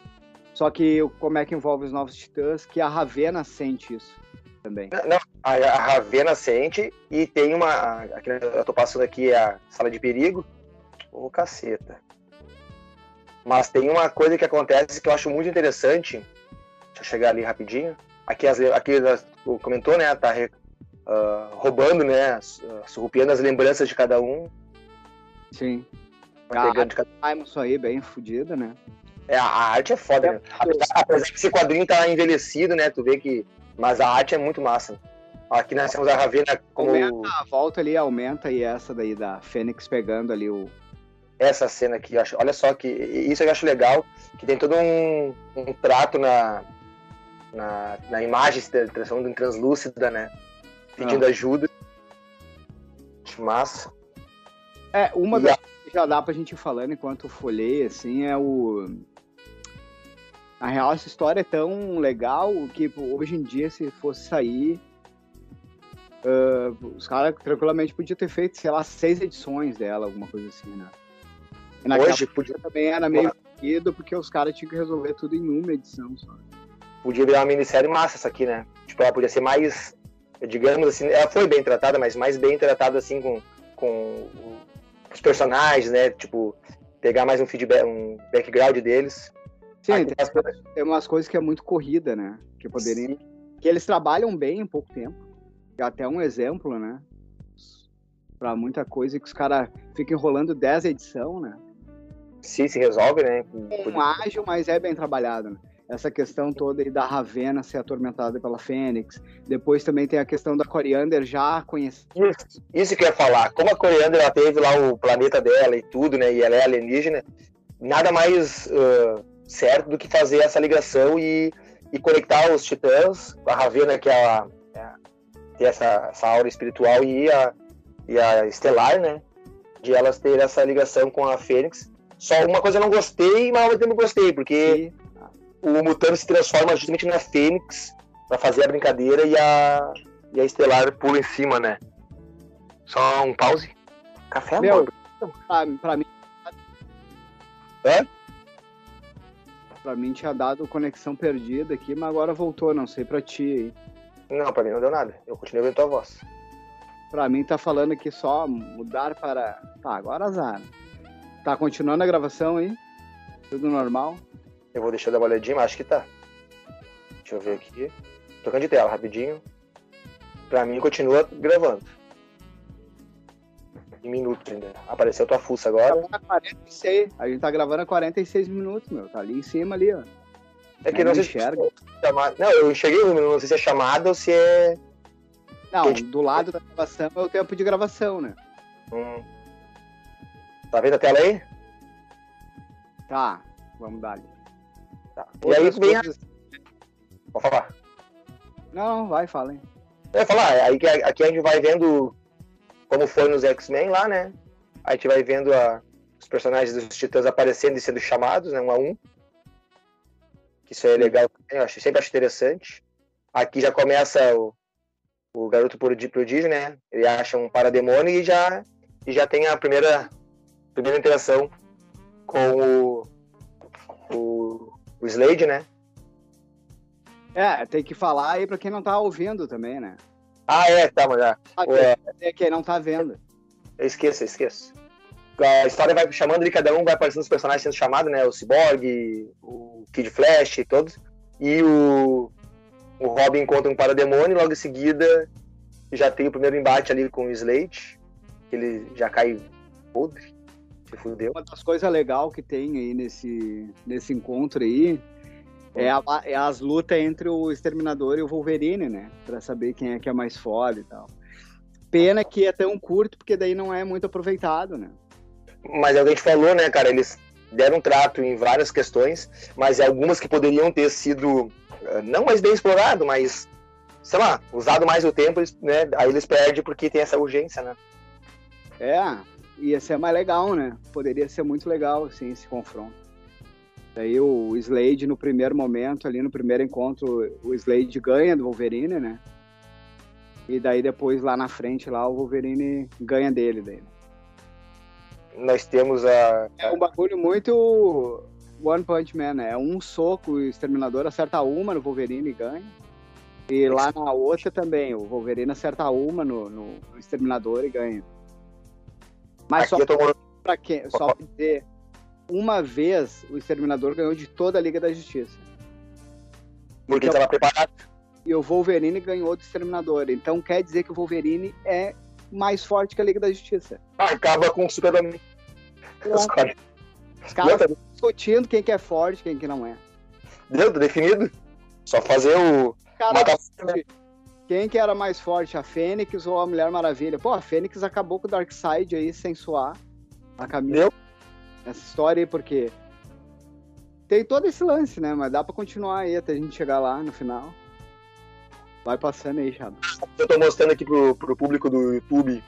Só que como é que envolve os novos titãs? Que a Ravena sente isso também. Não, a, a Ravena sente e tem uma. Aqui, eu tô passando aqui a sala de perigo. Ô, oh, caceta. Mas tem uma coisa que acontece que eu acho muito interessante. Deixa eu chegar ali rapidinho. Aqui, as, aqui comentou, né? Tá uh, roubando, né? Surrupiando as lembranças de cada um. Sim. Pegando de cada... isso aí, bem fodida, né? É, a arte é foda, é, né? Apesar que esse quadrinho tá envelhecido, né? Tu vê que. Mas a arte é muito massa. Aqui nós temos a Ravena como. Aumenta, a volta ali aumenta e essa daí da Fênix pegando ali o. Essa cena aqui, olha só que. Isso eu acho legal, que tem todo um, um trato na, na, na imagem, transformando em translúcida, né? Pedindo ah. ajuda. Acho massa. É, uma e das a... que já dá pra gente ir falando enquanto folhei, assim, é o na real, essa história é tão legal que hoje em dia, se fosse sair, uh, os caras tranquilamente podiam ter feito, sei lá, seis edições dela, alguma coisa assim, né? E naquela hoje podia também era meio fodido, porque os caras tinham que resolver tudo em uma edição só. Podia virar uma minissérie massa essa aqui, né? Tipo, ela podia ser mais, digamos assim, ela foi bem tratada, mas mais bem tratada assim com, com os personagens, né? Tipo, pegar mais um feedback, um background deles. Sim, tem, tem, umas coisas que é muito corrida, né? Que poderiam. Que eles trabalham bem em pouco tempo. É até um exemplo, né? Pra muita coisa que os caras ficam enrolando 10 edição, né? Sim, se resolve, né? É um ágil, mas é bem trabalhado. Né? Essa questão toda aí da Ravena ser atormentada pela Fênix. Depois também tem a questão da Coriander já conhecida. Isso, isso que eu ia falar. Como a Coriander ela teve lá o planeta dela e tudo, né? E ela é alienígena, nada mais uh, certo do que fazer essa ligação e, e conectar os titãs, a Ravena, que é a, é, tem essa, essa aura espiritual, e a, e a Estelar, né? De elas ter essa ligação com a Fênix. Só uma coisa eu não gostei, mas ao mesmo tempo gostei, porque Sim. o Mutano se transforma justamente na Fênix para fazer a brincadeira e a, e a Estelar pula em cima, né? Só um pause. Café, Meu, pra, pra mim. É? Pra mim tinha dado conexão perdida aqui, mas agora voltou, não sei pra ti aí. Não, pra mim não deu nada. Eu continuei ouvindo tua voz. Pra mim tá falando aqui só mudar para. Tá, agora azar. Tá continuando a gravação aí? Tudo normal? Eu vou deixar dar uma olhadinha, mas acho que tá. Deixa eu ver aqui. Tocando de tela, rapidinho. Pra mim continua gravando em minutos ainda. Apareceu tua fuça agora. 46. A gente tá gravando a 46 minutos, meu. Tá ali em cima ali, ó. É que não, não sei enxerga. Se não, eu enxerguei o número, não sei se é chamada ou se é. Não, do lado da gravação é o tempo de gravação, né? Hum. Tá vendo a tela aí? Tá, vamos dar ali. Tá. E aí vem coisas... a... Pode falar. Não, vai, fala aí. Ia falar, aí aqui a gente vai vendo como foi nos X-Men lá, né? A gente vai vendo a, os personagens dos Titãs aparecendo e sendo chamados, né? Um a um. Isso é legal, eu acho, sempre acho interessante. Aqui já começa o, o garoto prodígio, né? Ele acha um parademônio e já, e já tem a primeira, primeira interação com o, o, o Slade, né? É, tem que falar aí para quem não tá ouvindo também, né? Ah, é, tá, mas já. Ah, é, é quem não tá vendo. Eu esqueço, eu esqueço. A história vai chamando e cada um vai aparecendo os personagens sendo chamados, né? O Cyborg, o Kid Flash e todos. E o, o Robin encontra um parademônio e logo em seguida já tem o primeiro embate ali com o Slate. Que ele já cai podre. Se fudeu. Uma das coisas legais que tem aí nesse, nesse encontro aí é, a, é, as lutas entre o Exterminador e o Wolverine, né? Pra saber quem é que é mais foda e tal. Pena que é tão curto, porque daí não é muito aproveitado, né? Mas é o que a gente falou, né, cara? Eles deram trato em várias questões, mas algumas que poderiam ter sido eh, não mais bem explorado, mas sei lá, usado mais o tempo, né? Aí eles perdem porque tem essa urgência, né? É, ia ser mais legal, né? Poderia ser muito legal, assim, esse confronto. Daí o Slade, no primeiro momento, ali no primeiro encontro, o Slade ganha do Wolverine, né? E daí depois, lá na frente, lá o Wolverine ganha dele. Daí. Né? Nós temos a... É um bagulho muito One Punch Man, né? É um soco, o Exterminador acerta uma no Wolverine e ganha. E lá na outra também, o Wolverine acerta uma no, no, no Exterminador e ganha. Mas Aqui só tô... pra quem? Só pra dizer, uma vez o Exterminador ganhou de toda a Liga da Justiça. Porque estava então, preparado. E o Wolverine ganhou do Exterminador. Então quer dizer que o Wolverine é mais forte que a Liga da Justiça. Acaba com o Superman. Os caras estão discutindo quem que é forte quem que não é. Deu, definido. Só fazer o. Cara, quem que era mais forte, a Fênix ou a Mulher Maravilha? Pô, a Fênix acabou com o Darkseid aí sem suar a camisa. Deu. Essa história aí, porque tem todo esse lance, né? Mas dá pra continuar aí até a gente chegar lá no final. Vai passando aí, Chado. Eu tô mostrando aqui pro, pro público do YouTube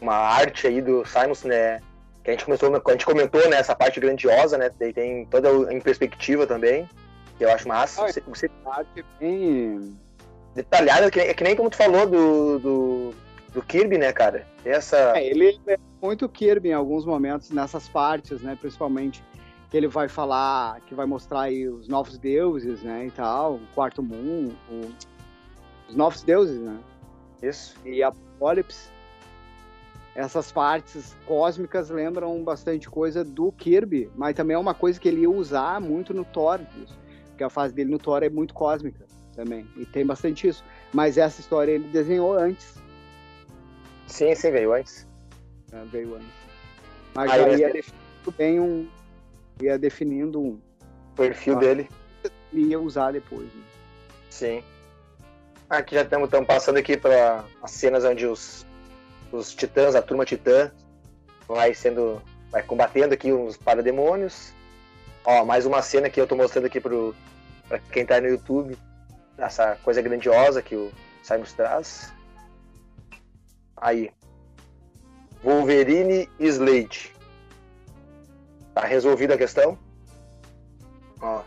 uma arte aí do Simons, né? Que a gente começou, a gente comentou, né, essa parte grandiosa, né? Daí tem toda em perspectiva também, que eu acho massa. Ah, você, você... Arte bem detalhada, que, é que nem como tu falou do, do, do Kirby, né, cara? Essa... É, ele é muito Kirby em alguns momentos, nessas partes, né? Principalmente que ele vai falar, que vai mostrar aí os novos deuses, né, e tal, o quarto mundo, o... os novos deuses, né? Isso. E Apocalipse. Essas partes cósmicas lembram bastante coisa do Kirby, mas também é uma coisa que ele ia usar muito no Thor, porque a fase dele no Thor é muito cósmica também. E tem bastante isso. Mas essa história ele desenhou antes. Sim, sim, veio antes. É, veio antes. Mas Aí, já ia definindo bem um. Ia definindo um. Perfil dele. Ia usar depois. Né? Sim. Aqui já estamos passando aqui para as cenas onde os, os titãs, a turma titã, vai sendo. vai combatendo aqui uns parademônios. Ó, mais uma cena que eu estou mostrando aqui para quem está no YouTube essa coisa grandiosa que o Simons traz. Aí. Wolverine e Slade. Tá resolvida a questão? Ó.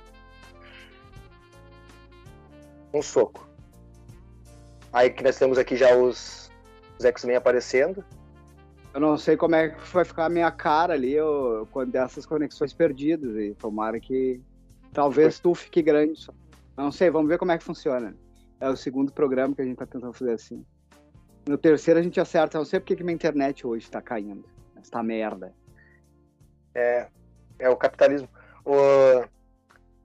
Um soco. Aí que nós temos aqui já os, os X-Men aparecendo. Eu não sei como é que vai ficar a minha cara ali eu, quando dessas conexões perdidas. E tomara que talvez tu fique grande só. Não sei, vamos ver como é que funciona. É o segundo programa que a gente tá tentando fazer assim. No terceiro a gente acerta. Não sei porque que minha internet hoje tá caindo. Esta merda. É, é o capitalismo. O...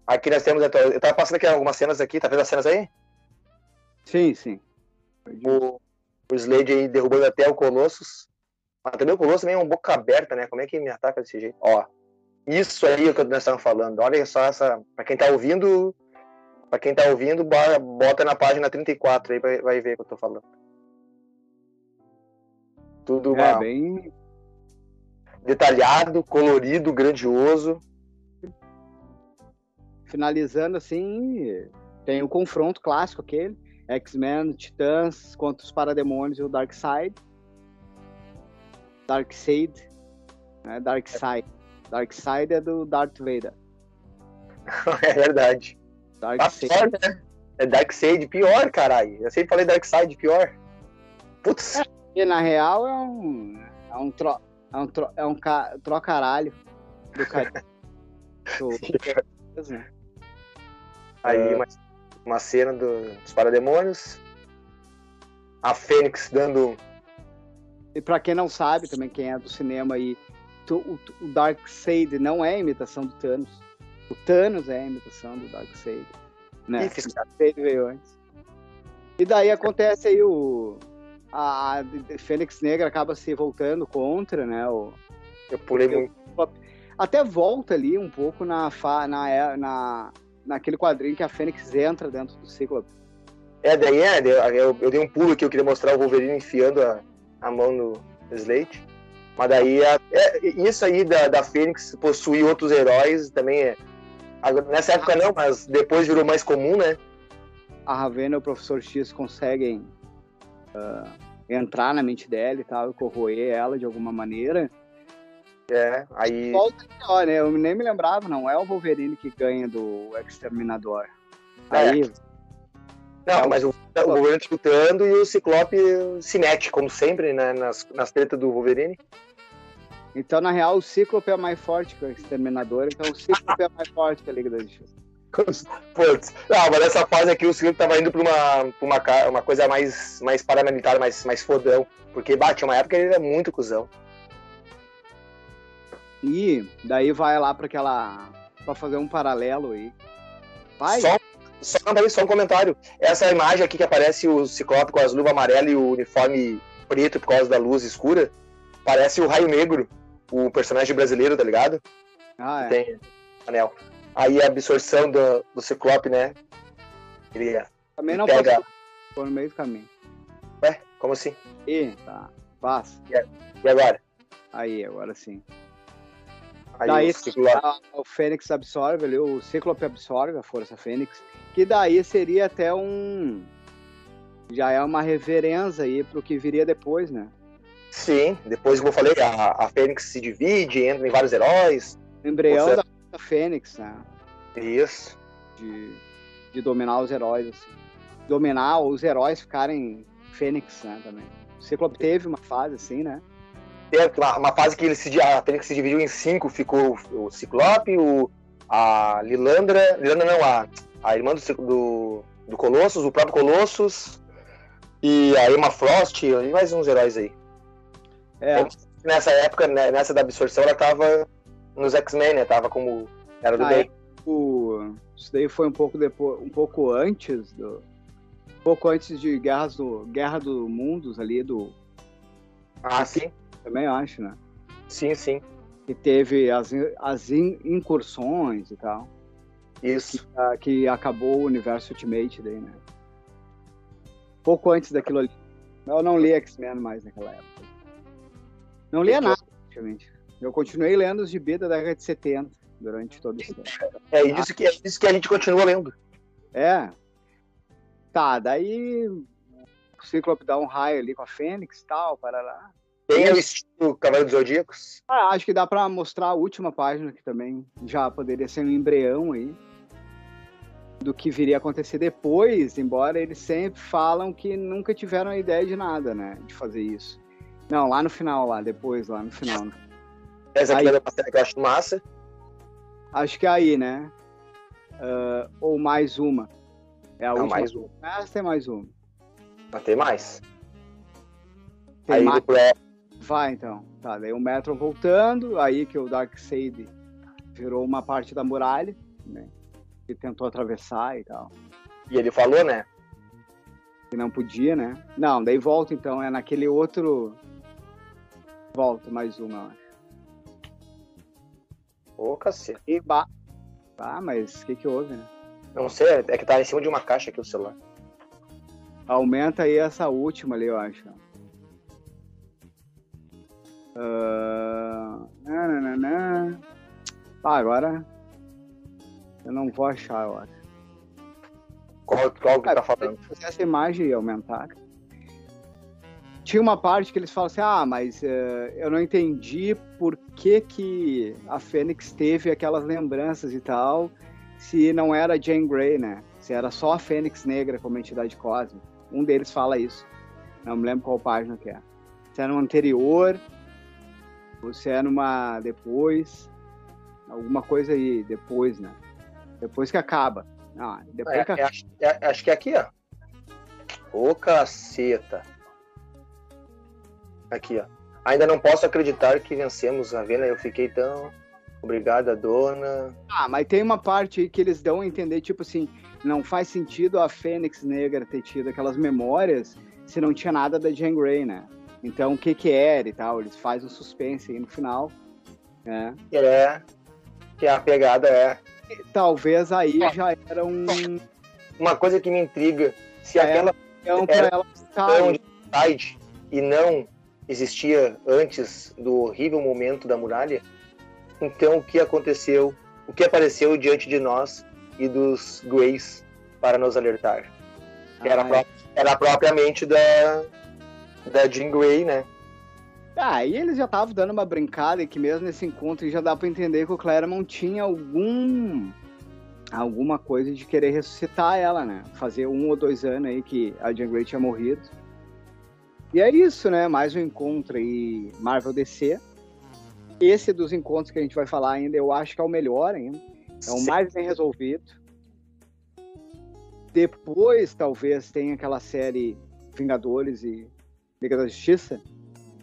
Aqui nós temos. Eu tava passando aqui algumas cenas aqui, tá vendo as cenas aí? Sim, sim. O, o Slade aí derrubando até o Colossus. Mas também o Colossus também é uma boca aberta, né? Como é que me ataca desse jeito? Ó. Isso aí é o que nós estamos falando. Olha só essa. Pra quem tá ouvindo, Pra quem tá ouvindo, bota na página 34 aí, vai, vai ver o que eu tô falando. Tudo é, bem detalhado, colorido, grandioso. Finalizando assim, tem o confronto clássico aquele, X-Men, Titãs contra os Parademônios e o Darkseid. Darkseid, né? Darkseid. Darkseid é do Darth Vader. é verdade. Darkseid. Tá né? É Darkseid, pior, caralho. Eu sempre falei Darkseid, pior. Putz. É, na real é um. É um, tro, é um, tro, é um ca, trocaralho do cara. né? Aí, uma, uma cena do, dos parademônios. A Fênix dando. E pra quem não sabe, também, quem é do cinema aí, tu, o, o Darkseid não é imitação do Thanos. O Thanos é a imitação do Darkseid. Né? Isso. O Darkseid veio antes. E daí acontece aí o. A, Fênix Negra acaba se voltando contra, né? O, Eu pulei muito. Até volta ali um pouco na, na, na, naquele quadrinho que a Fênix entra dentro do Ciclope. É, daí é, eu, eu, dei um pulo aqui, eu queria mostrar o Wolverine enfiando a, a mão no Slate. Mas daí, é, é, isso aí da, da Fênix possuir outros heróis também é, Nessa época não, mas depois virou mais comum, né? A Ravena e o Professor X conseguem uh, entrar na mente dela e tal, corroer ela de alguma maneira. É, aí. Volta né? Eu nem me lembrava, não é o Wolverine que ganha do Exterminador. É. Aí. Não, é mas o, o Wolverine lutando e o Ciclope se mete, como sempre, né, nas, nas tretas do Wolverine. Então, na real, o Cíclope é mais forte que o Exterminador, então o Cíclope é mais forte que a Liga da Justiça. Putz, não, mas nessa fase aqui o Cíclope tava indo pra uma, pra uma, uma coisa mais, mais paramilitar, mais, mais fodão. Porque bate uma época ele era muito cuzão. E daí vai lá para aquela. para fazer um paralelo aí. Vai. Só, só, só um comentário. Essa imagem aqui que aparece o Ciclope com as luvas amarelas e o uniforme preto por causa da luz escura, parece o Raio Negro o personagem brasileiro, tá ligado? Ah, é. Tem anel. Aí a absorção do, do Ciclope, né? Ele Também não pega... posso... Ficou no meio do caminho. Ué? Como assim? E, tá. Passa. E agora? Aí, agora sim. Aí daí, o, Ciclope... o Fênix absorve ali, o Ciclope absorve a Força Fênix, que daí seria até um... Já é uma reverência aí pro que viria depois, né? Sim, depois, como eu falei, a, a Fênix se divide, entra em vários heróis. Embrião da Fênix, né? Isso. De, de dominar os heróis, assim. Dominar os heróis ficarem Fênix, né, também. O Ciclope teve uma fase assim, né? Teve uma, uma fase que ele se, a Fênix se dividiu em cinco, ficou o Ciclope, o, a Lilandra, Lilandra não, a, a irmã do, do, do Colossus, o próprio Colossus, e a Emma Frost, e mais uns heróis aí. É. Nessa época, né, nessa da absorção, ela tava nos X-Men, né? Tava como. Era do ah, bem. É, o... Isso daí foi um pouco depois, um pouco antes do. Um pouco antes de Guerras do. Guerra do Mundos ali do. Ah, sim. Também acho, né? Sim, sim. Que teve as, as incursões e tal. Isso. Que, ah, que acabou o universo Ultimate daí, né? Pouco antes daquilo ali. Eu não li X-Men mais naquela época. Não lia nada, praticamente. Eu continuei lendo os gibi da década de 70 durante todo esse tempo. É isso que, é isso que a gente continua lendo. É. Tá, daí o Ciclope dá um raio ali com a Fênix e tal, para lá. Tem o estilo Cavaleiro dos Zodíacos? Ah, acho que dá para mostrar a última página, que também já poderia ser um embrião aí do que viria a acontecer depois, embora eles sempre falam que nunca tiveram a ideia de nada, né, de fazer isso. Não, lá no final, lá, depois, lá no final. Essa aqui aí, é a matéria que eu acho massa. Acho que é aí, né? Uh, ou mais uma. É a Não, última. mais uma. Mas tem mais uma. Mas tem mais. Tem aí mais... Pro... Vai então. Tá, daí o Metro voltando, aí que o Darkseid virou uma parte da muralha, né? Que tentou atravessar e tal. E ele falou, né? Que não podia, né? Não, daí volta então, é naquele outro Volta mais uma. Ô, cacete. E ba... Ah, mas o que que houve, né? Não sei, é que tá em cima de uma caixa aqui o celular. Aumenta aí essa última ali, eu acho. Uh... Ah, agora eu não vou achar, eu acho. Qual, qual que ah, tá falando? Se essa imagem aumentar tinha uma parte que eles falam assim, ah, mas uh, eu não entendi por que, que a Fênix teve aquelas lembranças e tal, se não era Jane Grey, né? Se era só a Fênix Negra como entidade cósmica. Um deles fala isso. Não me lembro qual página que é. Se era no anterior, ou se é numa depois, alguma coisa aí, depois, né? Depois que acaba. Ah, depois é, que... É, acho, é, acho que é aqui, ó. Ô, caceta. Aqui, ó. Ainda não posso acreditar que vencemos a Vena. Eu fiquei tão. Obrigada, dona. Ah, mas tem uma parte aí que eles dão a entender, tipo assim, não faz sentido a Fênix Negra ter tido aquelas memórias se não tinha nada da Jean Grey, né? Então, o que que era e tal? Eles fazem um suspense aí no final, né? É, que a pegada é... Talvez aí já era um... Uma coisa que me intriga, se é, aquela... Então, era ela side e não existia antes do horrível momento da muralha, então o que aconteceu, o que apareceu diante de nós e dos Greys para nos alertar? Era, pro, era propriamente da, da Jean Grey, né? Ah, e eles já estavam dando uma brincada que mesmo nesse encontro já dá para entender que o Claremont tinha algum alguma coisa de querer ressuscitar ela, né? Fazer um ou dois anos aí que a Jean Grey tinha morrido. E é isso, né? Mais um encontro aí Marvel DC. Esse dos encontros que a gente vai falar ainda, eu acho que é o melhor ainda. É o mais bem resolvido. Depois, talvez, tem aquela série Vingadores e Liga da Justiça.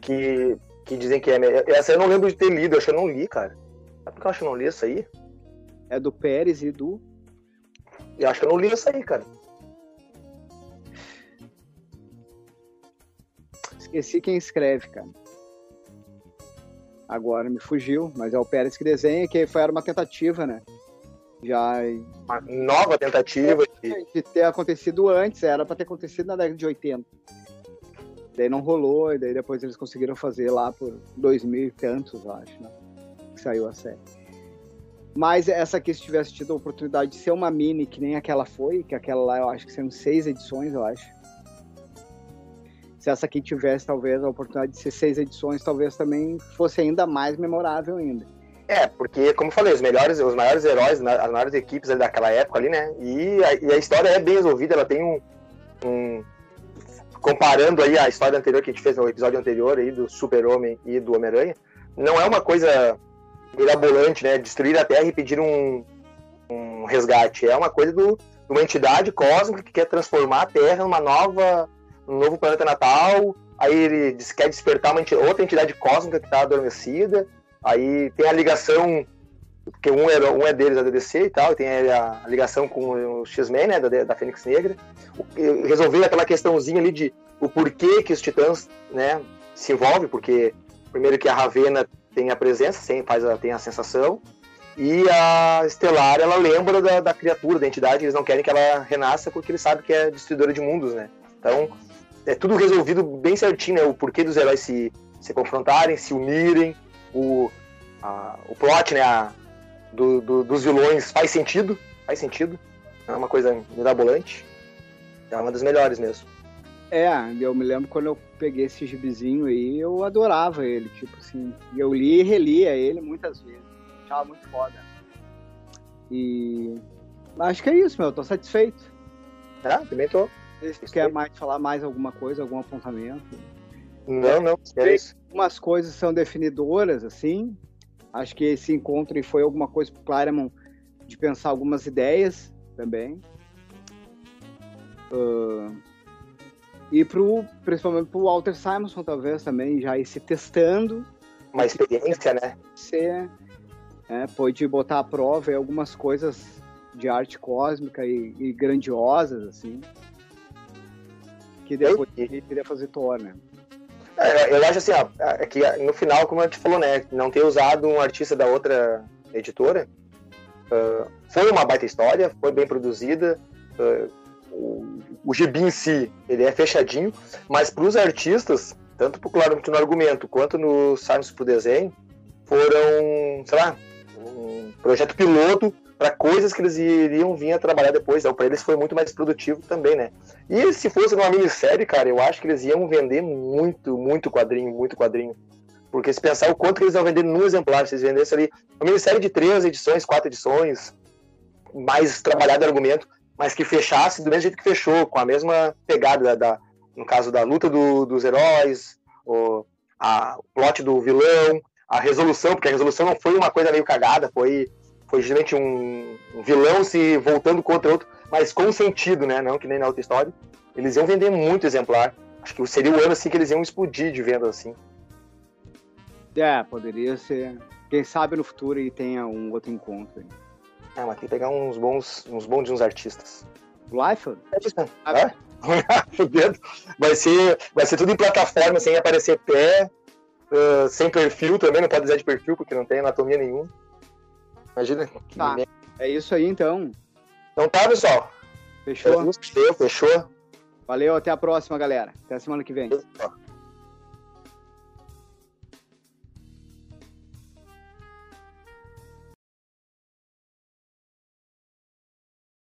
Que, que dizem que é melhor. Essa eu não lembro de ter lido, eu acho que eu não li, cara. Sabe por que eu acho que eu não li isso aí? É do Pérez e do. Eu acho que eu não li isso aí, cara. Esqueci quem escreve, cara. Agora me fugiu, mas é o Pérez que desenha, que foi era uma tentativa, né? Já. Uma nova tentativa. De, de ter acontecido antes, era para ter acontecido na década de 80. Daí não rolou, e daí depois eles conseguiram fazer lá por 2000 e tantos, eu acho, né? Que saiu a série. Mas essa aqui, se tivesse tido a oportunidade de ser uma mini, que nem aquela foi, que aquela lá eu acho que são seis edições, eu acho. Se essa aqui tivesse, talvez, a oportunidade de ser seis edições, talvez também fosse ainda mais memorável ainda. É, porque, como eu falei, os melhores, os maiores heróis, as maiores equipes daquela época ali, né? E a, e a história é bem resolvida, ela tem um, um, Comparando aí a história anterior que a gente fez no episódio anterior aí do Super-Homem e do Homem-Aranha, não é uma coisa mirabolante, né? Destruir a Terra e pedir um, um resgate. É uma coisa do, de uma entidade cósmica que quer transformar a Terra numa nova, um novo planeta natal. Aí ele quer despertar uma outra entidade cósmica que está adormecida. Aí tem a ligação, porque um é, um é deles, a DDC e tal, e tem a, a ligação com o X-Men, né, da, da Fênix Negra. Resolver aquela questãozinha ali de o porquê que os Titãs, né, se envolvem, porque primeiro que a Ravena tem a presença, faz a, tem a sensação, e a Estelar, ela lembra da, da, criatura, da entidade, eles não querem que ela renasça porque eles sabem que é destruidora de mundos, né? Então, é tudo resolvido bem certinho, né? O porquê dos heróis se, se confrontarem, se unirem, o, a, o plot, né? A, do, do, dos vilões faz sentido, faz sentido. É uma coisa mirabolante. É uma das melhores mesmo. É, eu me lembro quando eu peguei esse gibizinho aí, eu adorava ele, tipo assim, eu li e relia ele muitas vezes, achava muito foda. E acho que é isso, meu, tô satisfeito. Ah, também tô. Se quer mais falar mais alguma coisa, algum apontamento? Não, não, é isso. Algumas coisas são definidoras, assim. Acho que esse encontro foi alguma coisa pro Claremont de pensar algumas ideias também. Uh, e pro, principalmente pro Walter Simonson, talvez, também, já ir se testando. Uma experiência, né? Ser, é, pode botar à prova algumas coisas de arte cósmica e, e grandiosas, assim. Que depois ele queria fazer Thor, né? É, eu acho assim, ó, é que no final, como a gente falou, né, não ter usado um artista da outra editora, uh, foi uma baita história, foi bem produzida, uh, o, o gibi em si, ele é fechadinho, mas para os artistas, tanto pro, claro, no argumento quanto no Simons pro desenho, foram, sei lá, um projeto piloto para coisas que eles iriam vir a trabalhar depois. Então, para eles foi muito mais produtivo também, né? E se fosse uma minissérie, cara, eu acho que eles iam vender muito, muito quadrinho, muito quadrinho. Porque se pensar o quanto eles vão vender num exemplar, se eles vendessem ali uma minissérie de três edições, quatro edições, mais trabalhado argumento, mas que fechasse do mesmo jeito que fechou, com a mesma pegada da, da no caso da luta do, dos heróis, o, a, o plot do vilão, a resolução, porque a resolução não foi uma coisa meio cagada, foi, foi justamente um, um vilão se voltando contra outro, mas com sentido, né? Não que nem na outra história. Eles iam vender muito exemplar. Acho que seria o ano assim que eles iam explodir de venda assim. É, poderia ser. Quem sabe no futuro e tenha um outro encontro. Ah, mas tem que pegar uns bons, uns bons de uns artistas. Liefeld? É? Ah, é? vai ser, vai ser tudo em plataforma, sem aparecer pé, uh, sem perfil também, não pode dizer de perfil, porque não tem anatomia nenhuma. Imagina. Tá. É isso aí, então. Então tá, pessoal. Fechou? Fechou. Valeu, até a próxima, galera. Até a semana que vem. Fechou.